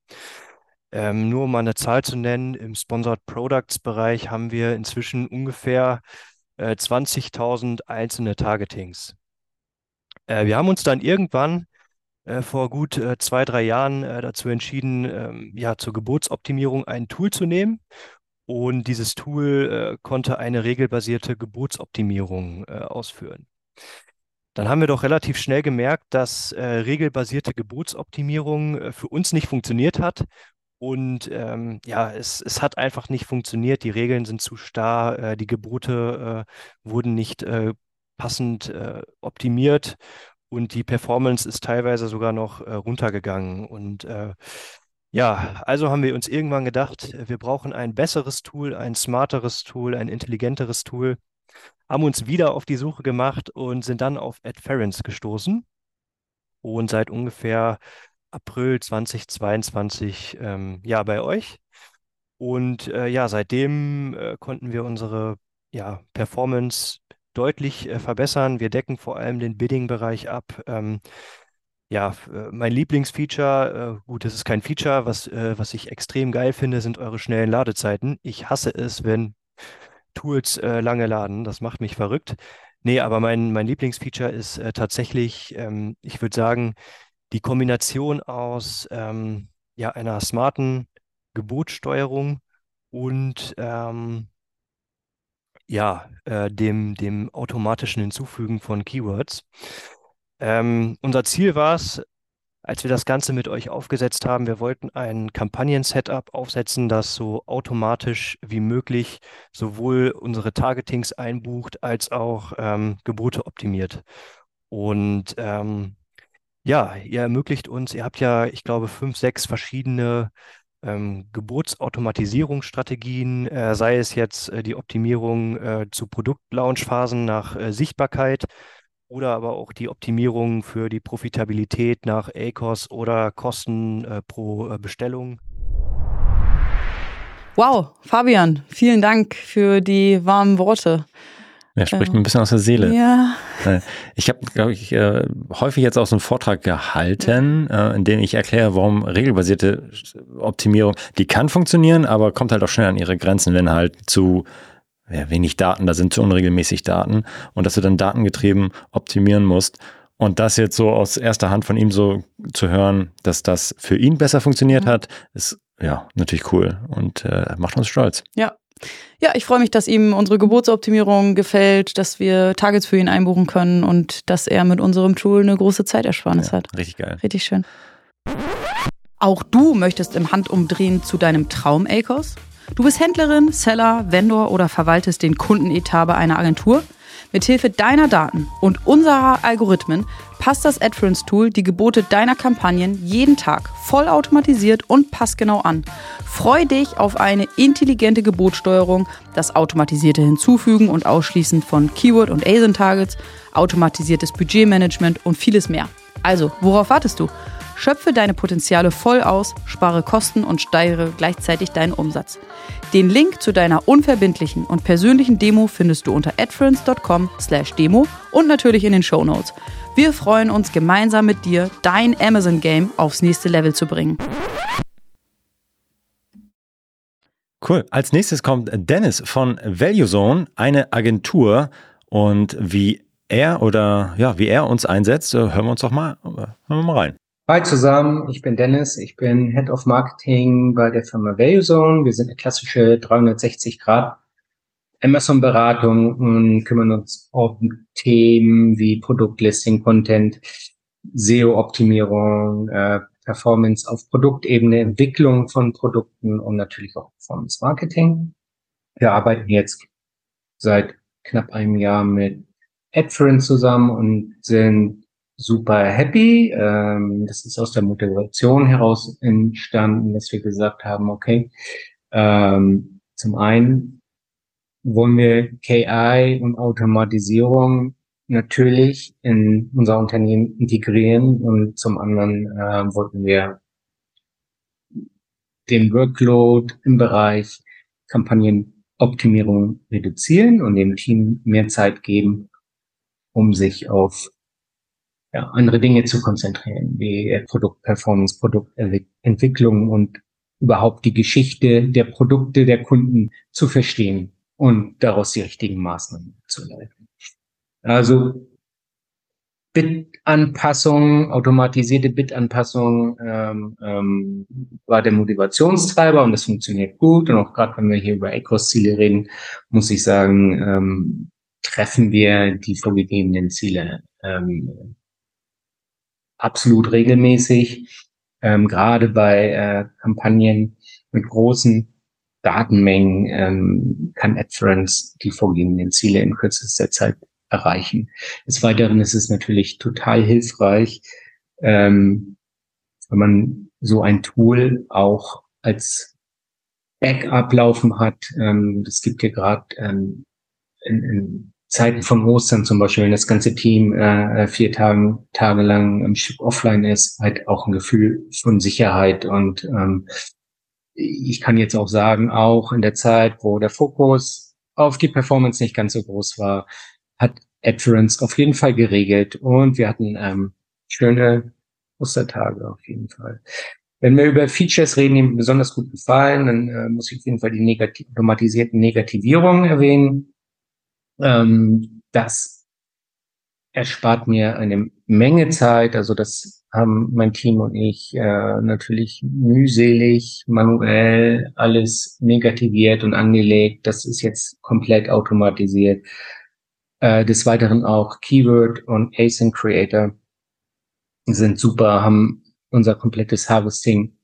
Ähm, nur um mal eine Zahl zu nennen, im Sponsored Products Bereich haben wir inzwischen ungefähr äh, 20.000 einzelne Targetings. Äh, wir haben uns dann irgendwann äh, vor gut äh, zwei, drei Jahren dazu entschieden, ähm, ja, zur Gebotsoptimierung ein Tool zu nehmen. Und dieses Tool äh, konnte eine regelbasierte Gebotsoptimierung äh, ausführen. Dann haben wir doch relativ schnell gemerkt, dass äh, regelbasierte Gebotsoptimierung für uns nicht funktioniert hat und ähm, ja, es, es hat einfach nicht funktioniert. Die Regeln sind zu starr, äh, die Gebote äh, wurden nicht äh, passend äh, optimiert und die Performance ist teilweise sogar noch äh, runtergegangen. Und äh, ja, also haben wir uns irgendwann gedacht, wir brauchen ein besseres Tool, ein smarteres Tool, ein intelligenteres Tool, haben uns wieder auf die Suche gemacht und sind dann auf Adference gestoßen. Und seit ungefähr April 2022 ähm, ja bei euch. Und äh, ja, seitdem äh, konnten wir unsere ja, Performance deutlich äh, verbessern. Wir decken vor allem den Bidding-Bereich ab. Ähm, ja, äh, mein Lieblingsfeature, äh, gut, das ist kein Feature, was, äh, was ich extrem geil finde, sind eure schnellen Ladezeiten. Ich hasse es, wenn Tools lange laden. Das macht mich verrückt. Nee, aber mein, mein Lieblingsfeature ist tatsächlich, ähm, ich würde sagen, die Kombination aus ähm, ja, einer smarten Gebotssteuerung und ähm, ja, dem, dem automatischen Hinzufügen von Keywords. Ähm, unser Ziel war es, als wir das Ganze mit euch aufgesetzt haben, wir wollten ein Kampagnen-Setup aufsetzen, das so automatisch wie möglich sowohl unsere Targetings einbucht als auch ähm, Gebote optimiert. Und ähm, ja, ihr ermöglicht uns, ihr habt ja, ich glaube, fünf, sechs verschiedene ähm, Geburtsautomatisierungsstrategien, äh, sei es jetzt äh, die Optimierung äh, zu Produktlaunchphasen nach äh, Sichtbarkeit oder aber auch die Optimierung für die Profitabilität nach ACOS oder Kosten äh, pro äh, Bestellung. Wow, Fabian, vielen Dank für die warmen Worte. Er spricht mir ein bisschen aus der Seele. Ja. Äh, ich habe, glaube ich, äh, häufig jetzt auch so einen Vortrag gehalten, äh, in dem ich erkläre, warum regelbasierte Optimierung, die kann funktionieren, aber kommt halt auch schnell an ihre Grenzen, wenn halt zu ja, wenig Daten da sind, zu unregelmäßig Daten und dass du dann datengetrieben optimieren musst. Und das jetzt so aus erster Hand von ihm so zu hören, dass das für ihn besser funktioniert mhm. hat, ist ja natürlich cool und äh, macht uns stolz. Ja, ja, ich freue mich, dass ihm unsere Geburtsoptimierung gefällt, dass wir Targets für ihn einbuchen können und dass er mit unserem Tool eine große Zeitersparnis ja, hat. Richtig geil. Richtig schön. Auch du möchtest im Handumdrehen zu deinem Traum-ACOS? Du bist Händlerin, Seller, Vendor oder verwaltest den Kundenetat bei einer Agentur? Mithilfe deiner Daten und unserer Algorithmen passt das Adference-Tool die Gebote deiner Kampagnen jeden Tag vollautomatisiert und passgenau an. Freu dich auf eine intelligente Gebotsteuerung, das automatisierte Hinzufügen und Ausschließen von Keyword- und ASIN-Targets, automatisiertes Budgetmanagement und vieles mehr. Also, worauf wartest du? Schöpfe deine Potenziale voll aus, spare Kosten und steigere gleichzeitig deinen Umsatz. Den Link zu deiner unverbindlichen und persönlichen Demo findest du unter adference.com/demo und natürlich in den Show Notes. Wir freuen uns gemeinsam mit dir, dein Amazon Game aufs nächste Level zu bringen. Cool. Als nächstes kommt Dennis von Value Zone, eine Agentur und wie er oder ja, wie er uns einsetzt, hören wir uns doch mal, hören wir mal rein. Hi zusammen, ich bin Dennis, ich bin Head of Marketing bei der Firma Value Zone. Wir sind eine klassische 360 Grad Amazon-Beratung und kümmern uns um Themen wie Produktlisting, Content, SEO-Optimierung, äh, Performance auf Produktebene, Entwicklung von Produkten und natürlich auch Performance Marketing. Wir arbeiten jetzt seit knapp einem Jahr mit AdFerence zusammen und sind super happy. Ähm, das ist aus der Motivation heraus entstanden, dass wir gesagt haben, okay, ähm, zum einen wollen wir KI und Automatisierung natürlich in unser Unternehmen integrieren und zum anderen äh, wollten wir den Workload im Bereich Kampagnenoptimierung reduzieren und dem Team mehr Zeit geben, um sich auf ja, andere Dinge zu konzentrieren, wie Produktperformance, Produktentwicklung und überhaupt die Geschichte der Produkte der Kunden zu verstehen und daraus die richtigen Maßnahmen zu leiten. Also Bit-Anpassung, automatisierte Bit-Anpassung ähm, ähm, war der Motivationstreiber und das funktioniert gut. Und auch gerade wenn wir hier über ECOS-Ziele reden, muss ich sagen, ähm, treffen wir die vorgegebenen Ziele ähm, absolut regelmäßig. Ähm, gerade bei äh, Kampagnen mit großen Datenmengen ähm, kann AdFerence die vorgegebenen Ziele in kürzester Zeit erreichen. Des Weiteren ist es natürlich total hilfreich, ähm, wenn man so ein Tool auch als Backup laufen hat. Ähm, das gibt ja gerade ähm, in, in Zeiten von Ostern zum Beispiel, wenn das ganze Team äh, vier Tage, Tage lang im Stück offline ist, halt auch ein Gefühl von Sicherheit. Und ähm, ich kann jetzt auch sagen, auch in der Zeit, wo der Fokus auf die Performance nicht ganz so groß war, hat Adference auf jeden Fall geregelt und wir hatten ähm, schöne Ostertage auf jeden Fall. Wenn wir über Features reden, die mir besonders gut gefallen, dann äh, muss ich auf jeden Fall die negativ automatisierten Negativierungen erwähnen. Ähm, das erspart mir eine Menge Zeit. Also das haben mein Team und ich äh, natürlich mühselig, manuell alles negativiert und angelegt. Das ist jetzt komplett automatisiert. Äh, des Weiteren auch Keyword und Async Creator sind super, haben unser komplettes Harvesting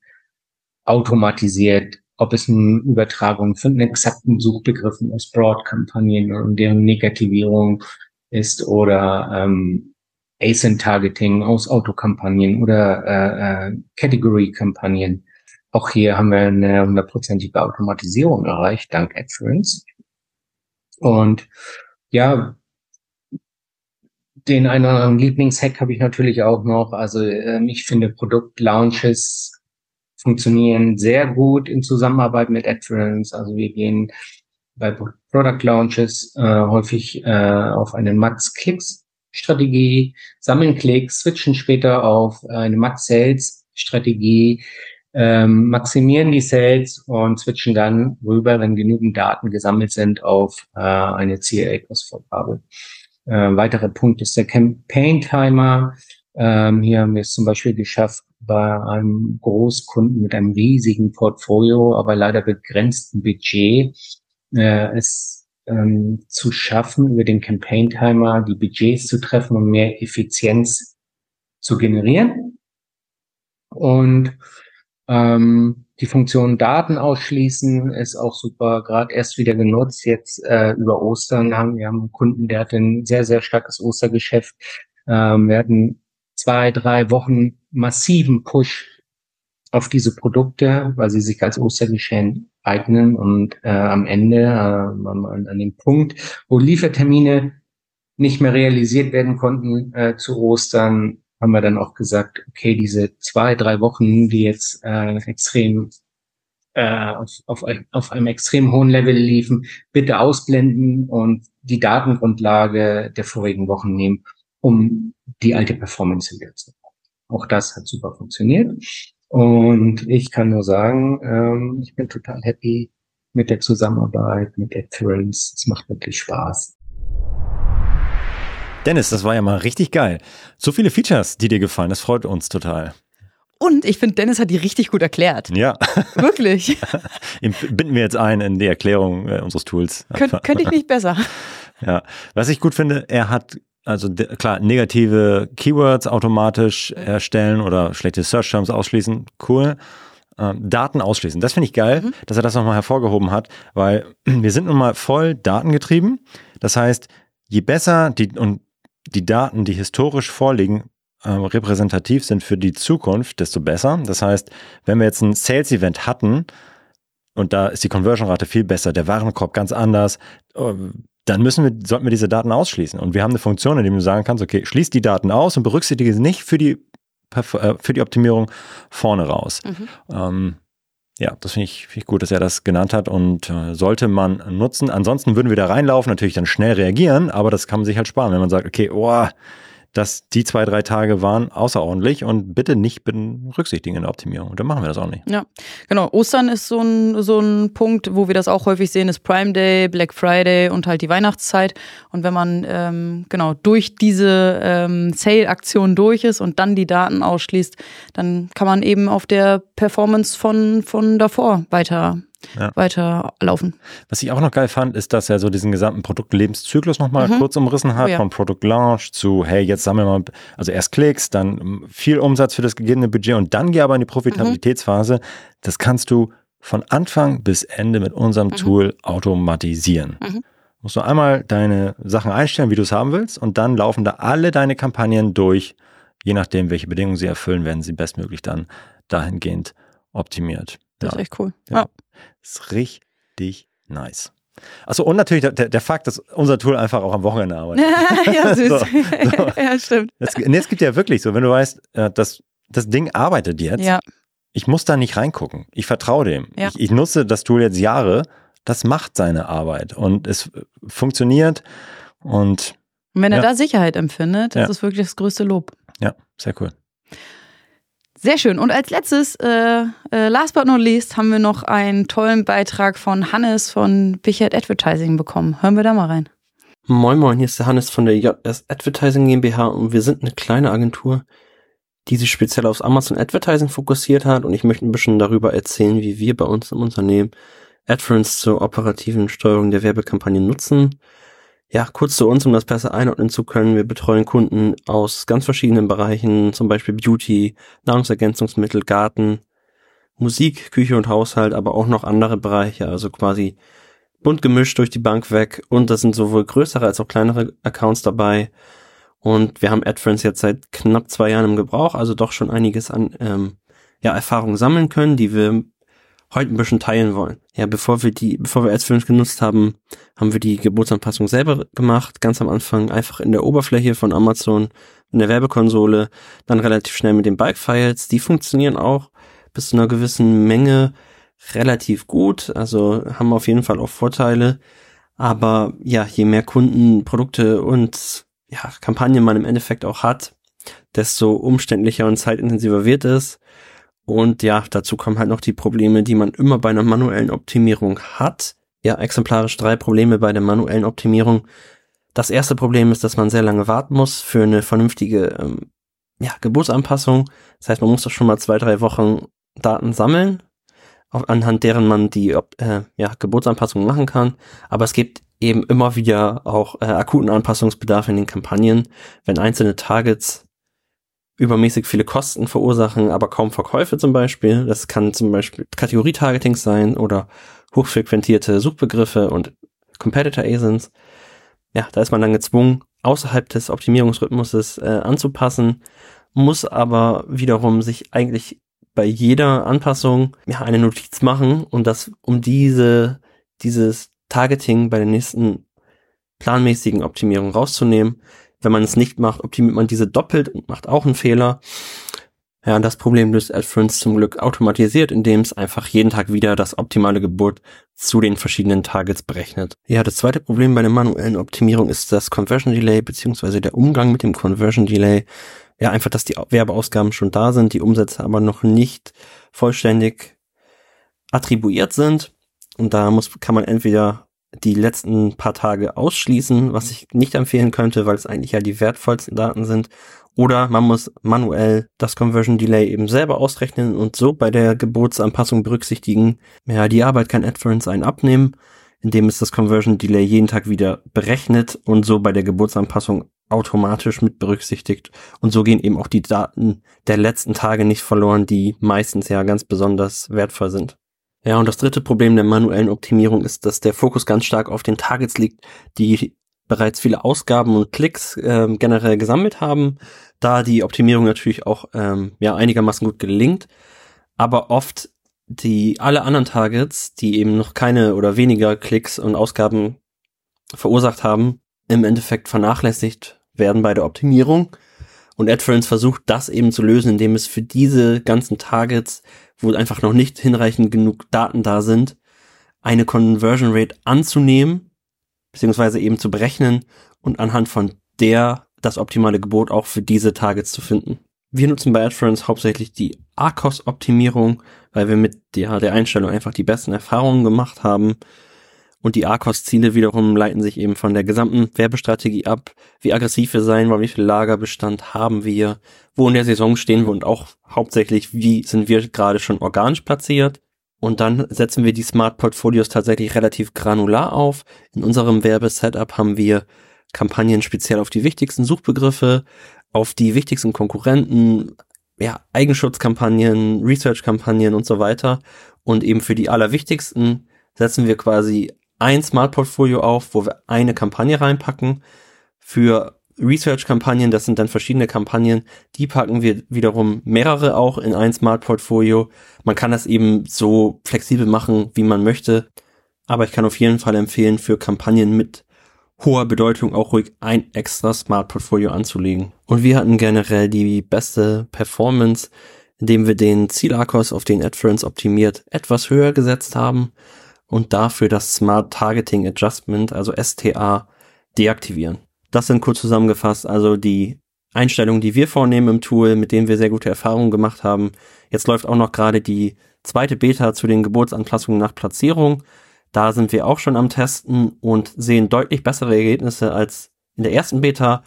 automatisiert ob es eine Übertragung von exakten Suchbegriffen aus Broad-Kampagnen und deren Negativierung ist oder ähm, ASIN-Targeting aus Autokampagnen oder äh, äh, Category-Kampagnen. Auch hier haben wir eine hundertprozentige Automatisierung erreicht, dank AdFerence. Und ja, den einen oder anderen Lieblingshack habe ich natürlich auch noch. Also ähm, ich finde Produktlaunches funktionieren sehr gut in Zusammenarbeit mit AdFerence. Also wir gehen bei Product Launches äh, häufig äh, auf eine Max-Klicks-Strategie, sammeln Klicks, switchen später auf eine Max-Sales-Strategie, ähm, maximieren die Sales und switchen dann rüber, wenn genügend Daten gesammelt sind, auf äh, eine CA-Vorgabe. Äh, weiterer Punkt ist der Campaign Timer. Ähm, hier haben wir es zum Beispiel geschafft, bei einem Großkunden mit einem riesigen Portfolio, aber leider begrenzten Budget, äh, es ähm, zu schaffen, über den Campaign Timer die Budgets zu treffen und mehr Effizienz zu generieren. Und ähm, die Funktion Daten ausschließen ist auch super, gerade erst wieder genutzt. Jetzt äh, über Ostern haben wir haben einen Kunden, der hat ein sehr, sehr starkes Ostergeschäft. Ähm, wir hatten zwei, drei Wochen massiven Push auf diese Produkte, weil sie sich als Ostergeschenk eignen und äh, am Ende, äh, an, an dem Punkt, wo Liefertermine nicht mehr realisiert werden konnten äh, zu Ostern, haben wir dann auch gesagt, okay, diese zwei, drei Wochen, die jetzt äh, extrem äh, auf, auf, auf einem extrem hohen Level liefen, bitte ausblenden und die Datengrundlage der vorigen Wochen nehmen um die alte Performance wiederzubekommen. Auch das hat super funktioniert. Und ich kann nur sagen, ähm, ich bin total happy mit der Zusammenarbeit, mit Adherence. Es macht wirklich Spaß. Dennis, das war ja mal richtig geil. So viele Features, die dir gefallen, das freut uns total. Und ich finde, Dennis hat die richtig gut erklärt. Ja. Wirklich. Binden wir jetzt ein in die Erklärung äh, unseres Tools. Kön könnte ich nicht besser. Ja. Was ich gut finde, er hat also klar, negative Keywords automatisch erstellen oder schlechte Search Terms ausschließen, cool. Ähm, Daten ausschließen, das finde ich geil, mhm. dass er das nochmal hervorgehoben hat, weil wir sind nun mal voll datengetrieben. Das heißt, je besser die und die Daten, die historisch vorliegen, äh, repräsentativ sind für die Zukunft, desto besser. Das heißt, wenn wir jetzt ein Sales-Event hatten, und da ist die Conversion-Rate viel besser, der Warenkorb ganz anders, ähm, dann müssen wir, sollten wir diese Daten ausschließen. Und wir haben eine Funktion, in der du sagen kannst, okay, schließ die Daten aus und berücksichtige sie nicht für die, äh, für die Optimierung vorne raus. Mhm. Ähm, ja, das finde ich, find ich gut, dass er das genannt hat und äh, sollte man nutzen. Ansonsten würden wir da reinlaufen, natürlich dann schnell reagieren, aber das kann man sich halt sparen, wenn man sagt, okay, oh, dass die zwei, drei Tage waren außerordentlich und bitte nicht berücksichtigen in der Optimierung. Dann machen wir das auch nicht. Ja, genau. Ostern ist so ein, so ein Punkt, wo wir das auch häufig sehen, ist Prime Day, Black Friday und halt die Weihnachtszeit. Und wenn man ähm, genau durch diese ähm, Sale-Aktion durch ist und dann die Daten ausschließt, dann kann man eben auf der Performance von, von davor weiter ja. weiterlaufen. Was ich auch noch geil fand, ist, dass er so diesen gesamten Produktlebenszyklus nochmal mhm. kurz umrissen hat, oh ja. vom Produkt Launch zu, hey, jetzt sammeln wir mal, also erst Klicks, dann viel Umsatz für das gegebene Budget und dann geh aber in die Profitabilitätsphase. Mhm. Das kannst du von Anfang bis Ende mit unserem mhm. Tool automatisieren. Mhm. Musst du einmal deine Sachen einstellen, wie du es haben willst, und dann laufen da alle deine Kampagnen durch. Je nachdem, welche Bedingungen sie erfüllen, werden sie bestmöglich dann dahingehend optimiert. Das ja. ist echt cool. Ja. ja. Ist richtig nice. Achso, und natürlich der, der Fakt, dass unser Tool einfach auch am Wochenende arbeitet. ja, süß. so, so. ja, stimmt. Es, nee, es gibt ja wirklich so, wenn du weißt, äh, dass das Ding arbeitet jetzt, ja. ich muss da nicht reingucken. Ich vertraue dem. Ja. Ich, ich nutze das Tool jetzt Jahre, das macht seine Arbeit und es funktioniert und und wenn er ja. da Sicherheit empfindet, das ist wirklich das größte Lob. Ja, sehr cool. Sehr schön. Und als letztes, äh, äh, last but not least, haben wir noch einen tollen Beitrag von Hannes von Bichert Advertising bekommen. Hören wir da mal rein. Moin Moin, hier ist der Hannes von der JS Advertising GmbH und wir sind eine kleine Agentur, die sich speziell aufs Amazon Advertising fokussiert hat und ich möchte ein bisschen darüber erzählen, wie wir bei uns im Unternehmen AdFerence zur operativen Steuerung der Werbekampagnen nutzen ja, kurz zu uns, um das besser einordnen zu können. Wir betreuen Kunden aus ganz verschiedenen Bereichen, zum Beispiel Beauty, Nahrungsergänzungsmittel, Garten, Musik, Küche und Haushalt, aber auch noch andere Bereiche, also quasi bunt gemischt durch die Bank weg. Und da sind sowohl größere als auch kleinere Accounts dabei. Und wir haben AdFriends jetzt seit knapp zwei Jahren im Gebrauch, also doch schon einiges an ähm, ja, Erfahrungen sammeln können, die wir heute ein bisschen teilen wollen. Ja, bevor wir die, bevor wir AdFilms genutzt haben, haben wir die Geburtsanpassung selber gemacht, ganz am Anfang einfach in der Oberfläche von Amazon, in der Werbekonsole, dann relativ schnell mit den Bulk-Files, die funktionieren auch bis zu einer gewissen Menge relativ gut, also haben auf jeden Fall auch Vorteile, aber ja, je mehr Kunden, Produkte und ja, Kampagnen man im Endeffekt auch hat, desto umständlicher und zeitintensiver wird es und ja, dazu kommen halt noch die Probleme, die man immer bei einer manuellen Optimierung hat. Ja, exemplarisch drei Probleme bei der manuellen Optimierung. Das erste Problem ist, dass man sehr lange warten muss für eine vernünftige ähm, ja, Geburtsanpassung. Das heißt, man muss doch schon mal zwei, drei Wochen Daten sammeln, anhand deren man die äh, ja, Geburtsanpassung machen kann. Aber es gibt eben immer wieder auch äh, akuten Anpassungsbedarf in den Kampagnen, wenn einzelne Targets übermäßig viele Kosten verursachen, aber kaum Verkäufe zum Beispiel. Das kann zum Beispiel Kategorie-Targeting sein oder hochfrequentierte Suchbegriffe und Competitor ASINs. Ja, da ist man dann gezwungen, außerhalb des Optimierungsrhythmuses äh, anzupassen, muss aber wiederum sich eigentlich bei jeder Anpassung ja eine Notiz machen und das um diese dieses Targeting bei der nächsten planmäßigen Optimierung rauszunehmen, wenn man es nicht macht, optimiert man diese doppelt und macht auch einen Fehler. Ja, und das Problem löst AdFerence zum Glück automatisiert, indem es einfach jeden Tag wieder das optimale Geburt zu den verschiedenen Targets berechnet. Ja, das zweite Problem bei der manuellen Optimierung ist das Conversion Delay beziehungsweise der Umgang mit dem Conversion Delay. Ja, einfach, dass die Werbeausgaben schon da sind, die Umsätze aber noch nicht vollständig attribuiert sind. Und da muss, kann man entweder die letzten paar Tage ausschließen, was ich nicht empfehlen könnte, weil es eigentlich ja die wertvollsten Daten sind. Oder man muss manuell das Conversion Delay eben selber ausrechnen und so bei der Geburtsanpassung berücksichtigen. Ja, die Arbeit kann AdFerence einen abnehmen, indem es das Conversion Delay jeden Tag wieder berechnet und so bei der Geburtsanpassung automatisch mit berücksichtigt. Und so gehen eben auch die Daten der letzten Tage nicht verloren, die meistens ja ganz besonders wertvoll sind. Ja, und das dritte Problem der manuellen Optimierung ist, dass der Fokus ganz stark auf den Targets liegt, die bereits viele Ausgaben und Klicks äh, generell gesammelt haben, da die Optimierung natürlich auch ähm, ja einigermaßen gut gelingt, aber oft die alle anderen Targets, die eben noch keine oder weniger Klicks und Ausgaben verursacht haben, im Endeffekt vernachlässigt werden bei der Optimierung. Und AdFerence versucht das eben zu lösen, indem es für diese ganzen Targets wo einfach noch nicht hinreichend genug Daten da sind, eine Conversion Rate anzunehmen, beziehungsweise eben zu berechnen und anhand von der das optimale Gebot auch für diese Targets zu finden. Wir nutzen bei AdFerence hauptsächlich die ARCOS-Optimierung, weil wir mit der, der Einstellung einfach die besten Erfahrungen gemacht haben. Und die ARCOS-Ziele wiederum leiten sich eben von der gesamten Werbestrategie ab. Wie aggressiv wir sein wollen, wie viel Lagerbestand haben wir, wo in der Saison stehen wir und auch hauptsächlich, wie sind wir gerade schon organisch platziert. Und dann setzen wir die Smart Portfolios tatsächlich relativ granular auf. In unserem Werbesetup haben wir Kampagnen speziell auf die wichtigsten Suchbegriffe, auf die wichtigsten Konkurrenten, ja, Eigenschutzkampagnen, Research-Kampagnen und so weiter. Und eben für die allerwichtigsten setzen wir quasi ein Smart-Portfolio auf, wo wir eine Kampagne reinpacken. Für Research-Kampagnen, das sind dann verschiedene Kampagnen, die packen wir wiederum mehrere auch in ein Smart-Portfolio. Man kann das eben so flexibel machen, wie man möchte. Aber ich kann auf jeden Fall empfehlen, für Kampagnen mit hoher Bedeutung auch ruhig ein extra Smart Portfolio anzulegen. Und wir hatten generell die beste Performance, indem wir den Zielarkos auf den Adference optimiert etwas höher gesetzt haben und dafür das Smart Targeting Adjustment, also STA, deaktivieren. Das sind kurz zusammengefasst also die Einstellungen, die wir vornehmen im Tool, mit denen wir sehr gute Erfahrungen gemacht haben. Jetzt läuft auch noch gerade die zweite Beta zu den Geburtsanpassungen nach Platzierung. Da sind wir auch schon am Testen und sehen deutlich bessere Ergebnisse als in der ersten Beta.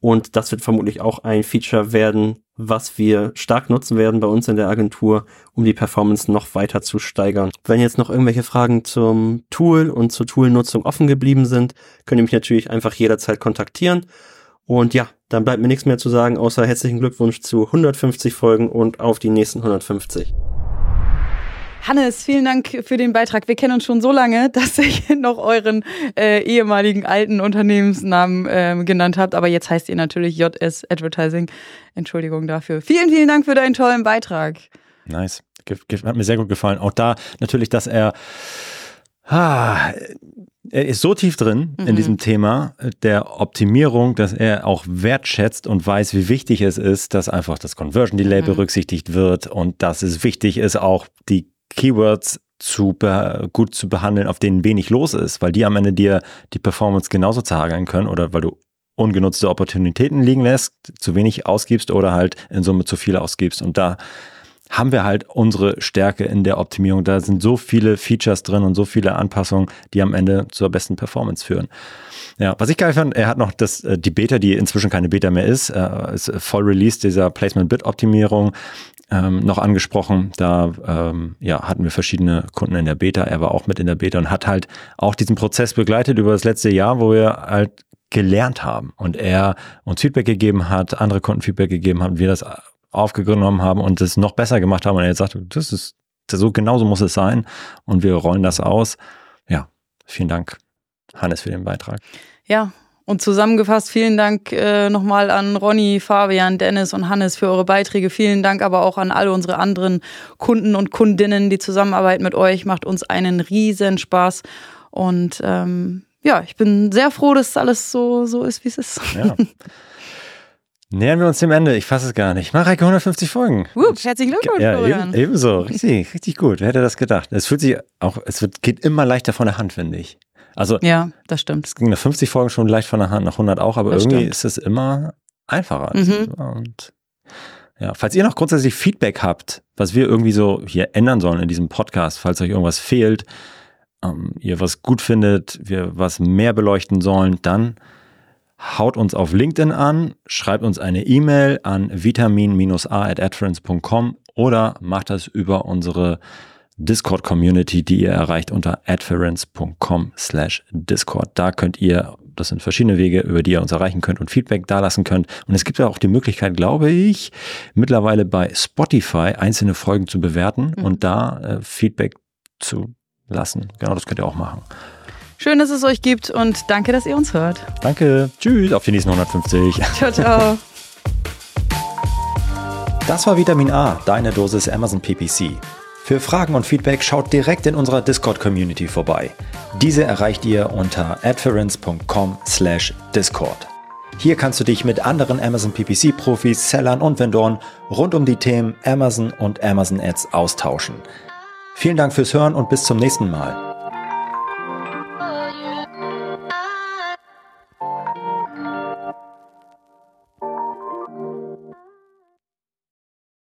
Und das wird vermutlich auch ein Feature werden, was wir stark nutzen werden bei uns in der Agentur, um die Performance noch weiter zu steigern. Wenn jetzt noch irgendwelche Fragen zum Tool und zur Toolnutzung offen geblieben sind, könnt ihr mich natürlich einfach jederzeit kontaktieren. Und ja, dann bleibt mir nichts mehr zu sagen, außer herzlichen Glückwunsch zu 150 Folgen und auf die nächsten 150. Hannes, vielen Dank für den Beitrag. Wir kennen uns schon so lange, dass ich noch euren äh, ehemaligen alten Unternehmensnamen äh, genannt habt, aber jetzt heißt ihr natürlich JS Advertising. Entschuldigung dafür. Vielen, vielen Dank für deinen tollen Beitrag. Nice. Hat mir sehr gut gefallen. Auch da natürlich, dass er ah, er ist so tief drin mhm. in diesem Thema der Optimierung, dass er auch wertschätzt und weiß, wie wichtig es ist, dass einfach das Conversion Delay mhm. berücksichtigt wird und dass es wichtig ist, auch die Keywords zu gut zu behandeln, auf denen wenig los ist, weil die am Ende dir die Performance genauso zerhageln können oder weil du ungenutzte Opportunitäten liegen lässt, zu wenig ausgibst oder halt in Summe zu viel ausgibst. Und da haben wir halt unsere Stärke in der Optimierung. Da sind so viele Features drin und so viele Anpassungen, die am Ende zur besten Performance führen. Ja, was ich geil fand, er hat noch das, äh, die Beta, die inzwischen keine Beta mehr ist, äh, ist voll Release dieser Placement-Bit-Optimierung ähm, noch angesprochen. Da ähm, ja, hatten wir verschiedene Kunden in der Beta. Er war auch mit in der Beta und hat halt auch diesen Prozess begleitet über das letzte Jahr, wo wir halt gelernt haben und er uns Feedback gegeben hat, andere Kunden Feedback gegeben haben, wir das aufgenommen haben und es noch besser gemacht haben und er jetzt sagt, das ist so genauso muss es sein und wir rollen das aus. Ja, vielen Dank, Hannes, für den Beitrag. Ja, und zusammengefasst, vielen Dank äh, nochmal an Ronny, Fabian, Dennis und Hannes für eure Beiträge. Vielen Dank aber auch an alle unsere anderen Kunden und Kundinnen. Die Zusammenarbeit mit euch macht uns einen riesen Spaß. Und ähm, ja, ich bin sehr froh, dass alles so, so ist, wie es ist. Ja. Nähern wir uns dem Ende. Ich fasse es gar nicht. Mareike 150 Folgen. Uh, herzlichen Glückwunsch, ja, eben, ebenso. Richtig, richtig gut. Wer hätte das gedacht? Es fühlt sich auch, es wird, geht immer leichter von der Hand, finde ich. Also, ja, das stimmt. Es ging nach 50 Folgen schon leicht von der Hand, nach 100 auch, aber das irgendwie stimmt. ist es immer einfacher. Mhm. Und ja, falls ihr noch grundsätzlich Feedback habt, was wir irgendwie so hier ändern sollen in diesem Podcast, falls euch irgendwas fehlt, ähm, ihr was gut findet, wir was mehr beleuchten sollen, dann haut uns auf LinkedIn an, schreibt uns eine E-Mail an vitamin-a.adference.com oder macht das über unsere Discord-Community, die ihr erreicht unter adference.com slash Discord. Da könnt ihr, das sind verschiedene Wege, über die ihr uns erreichen könnt und Feedback dalassen könnt. Und es gibt ja auch die Möglichkeit, glaube ich, mittlerweile bei Spotify einzelne Folgen zu bewerten mhm. und da äh, Feedback zu lassen. Genau, das könnt ihr auch machen. Schön, dass es euch gibt und danke, dass ihr uns hört. Danke. Tschüss, auf die nächsten 150. Ciao, ciao. Das war Vitamin A, deine Dosis Amazon PPC. Für Fragen und Feedback schaut direkt in unserer Discord-Community vorbei. Diese erreicht ihr unter adference.com/discord. Hier kannst du dich mit anderen Amazon PPC-Profis, Sellern und Vendoren rund um die Themen Amazon und Amazon Ads austauschen. Vielen Dank fürs Hören und bis zum nächsten Mal.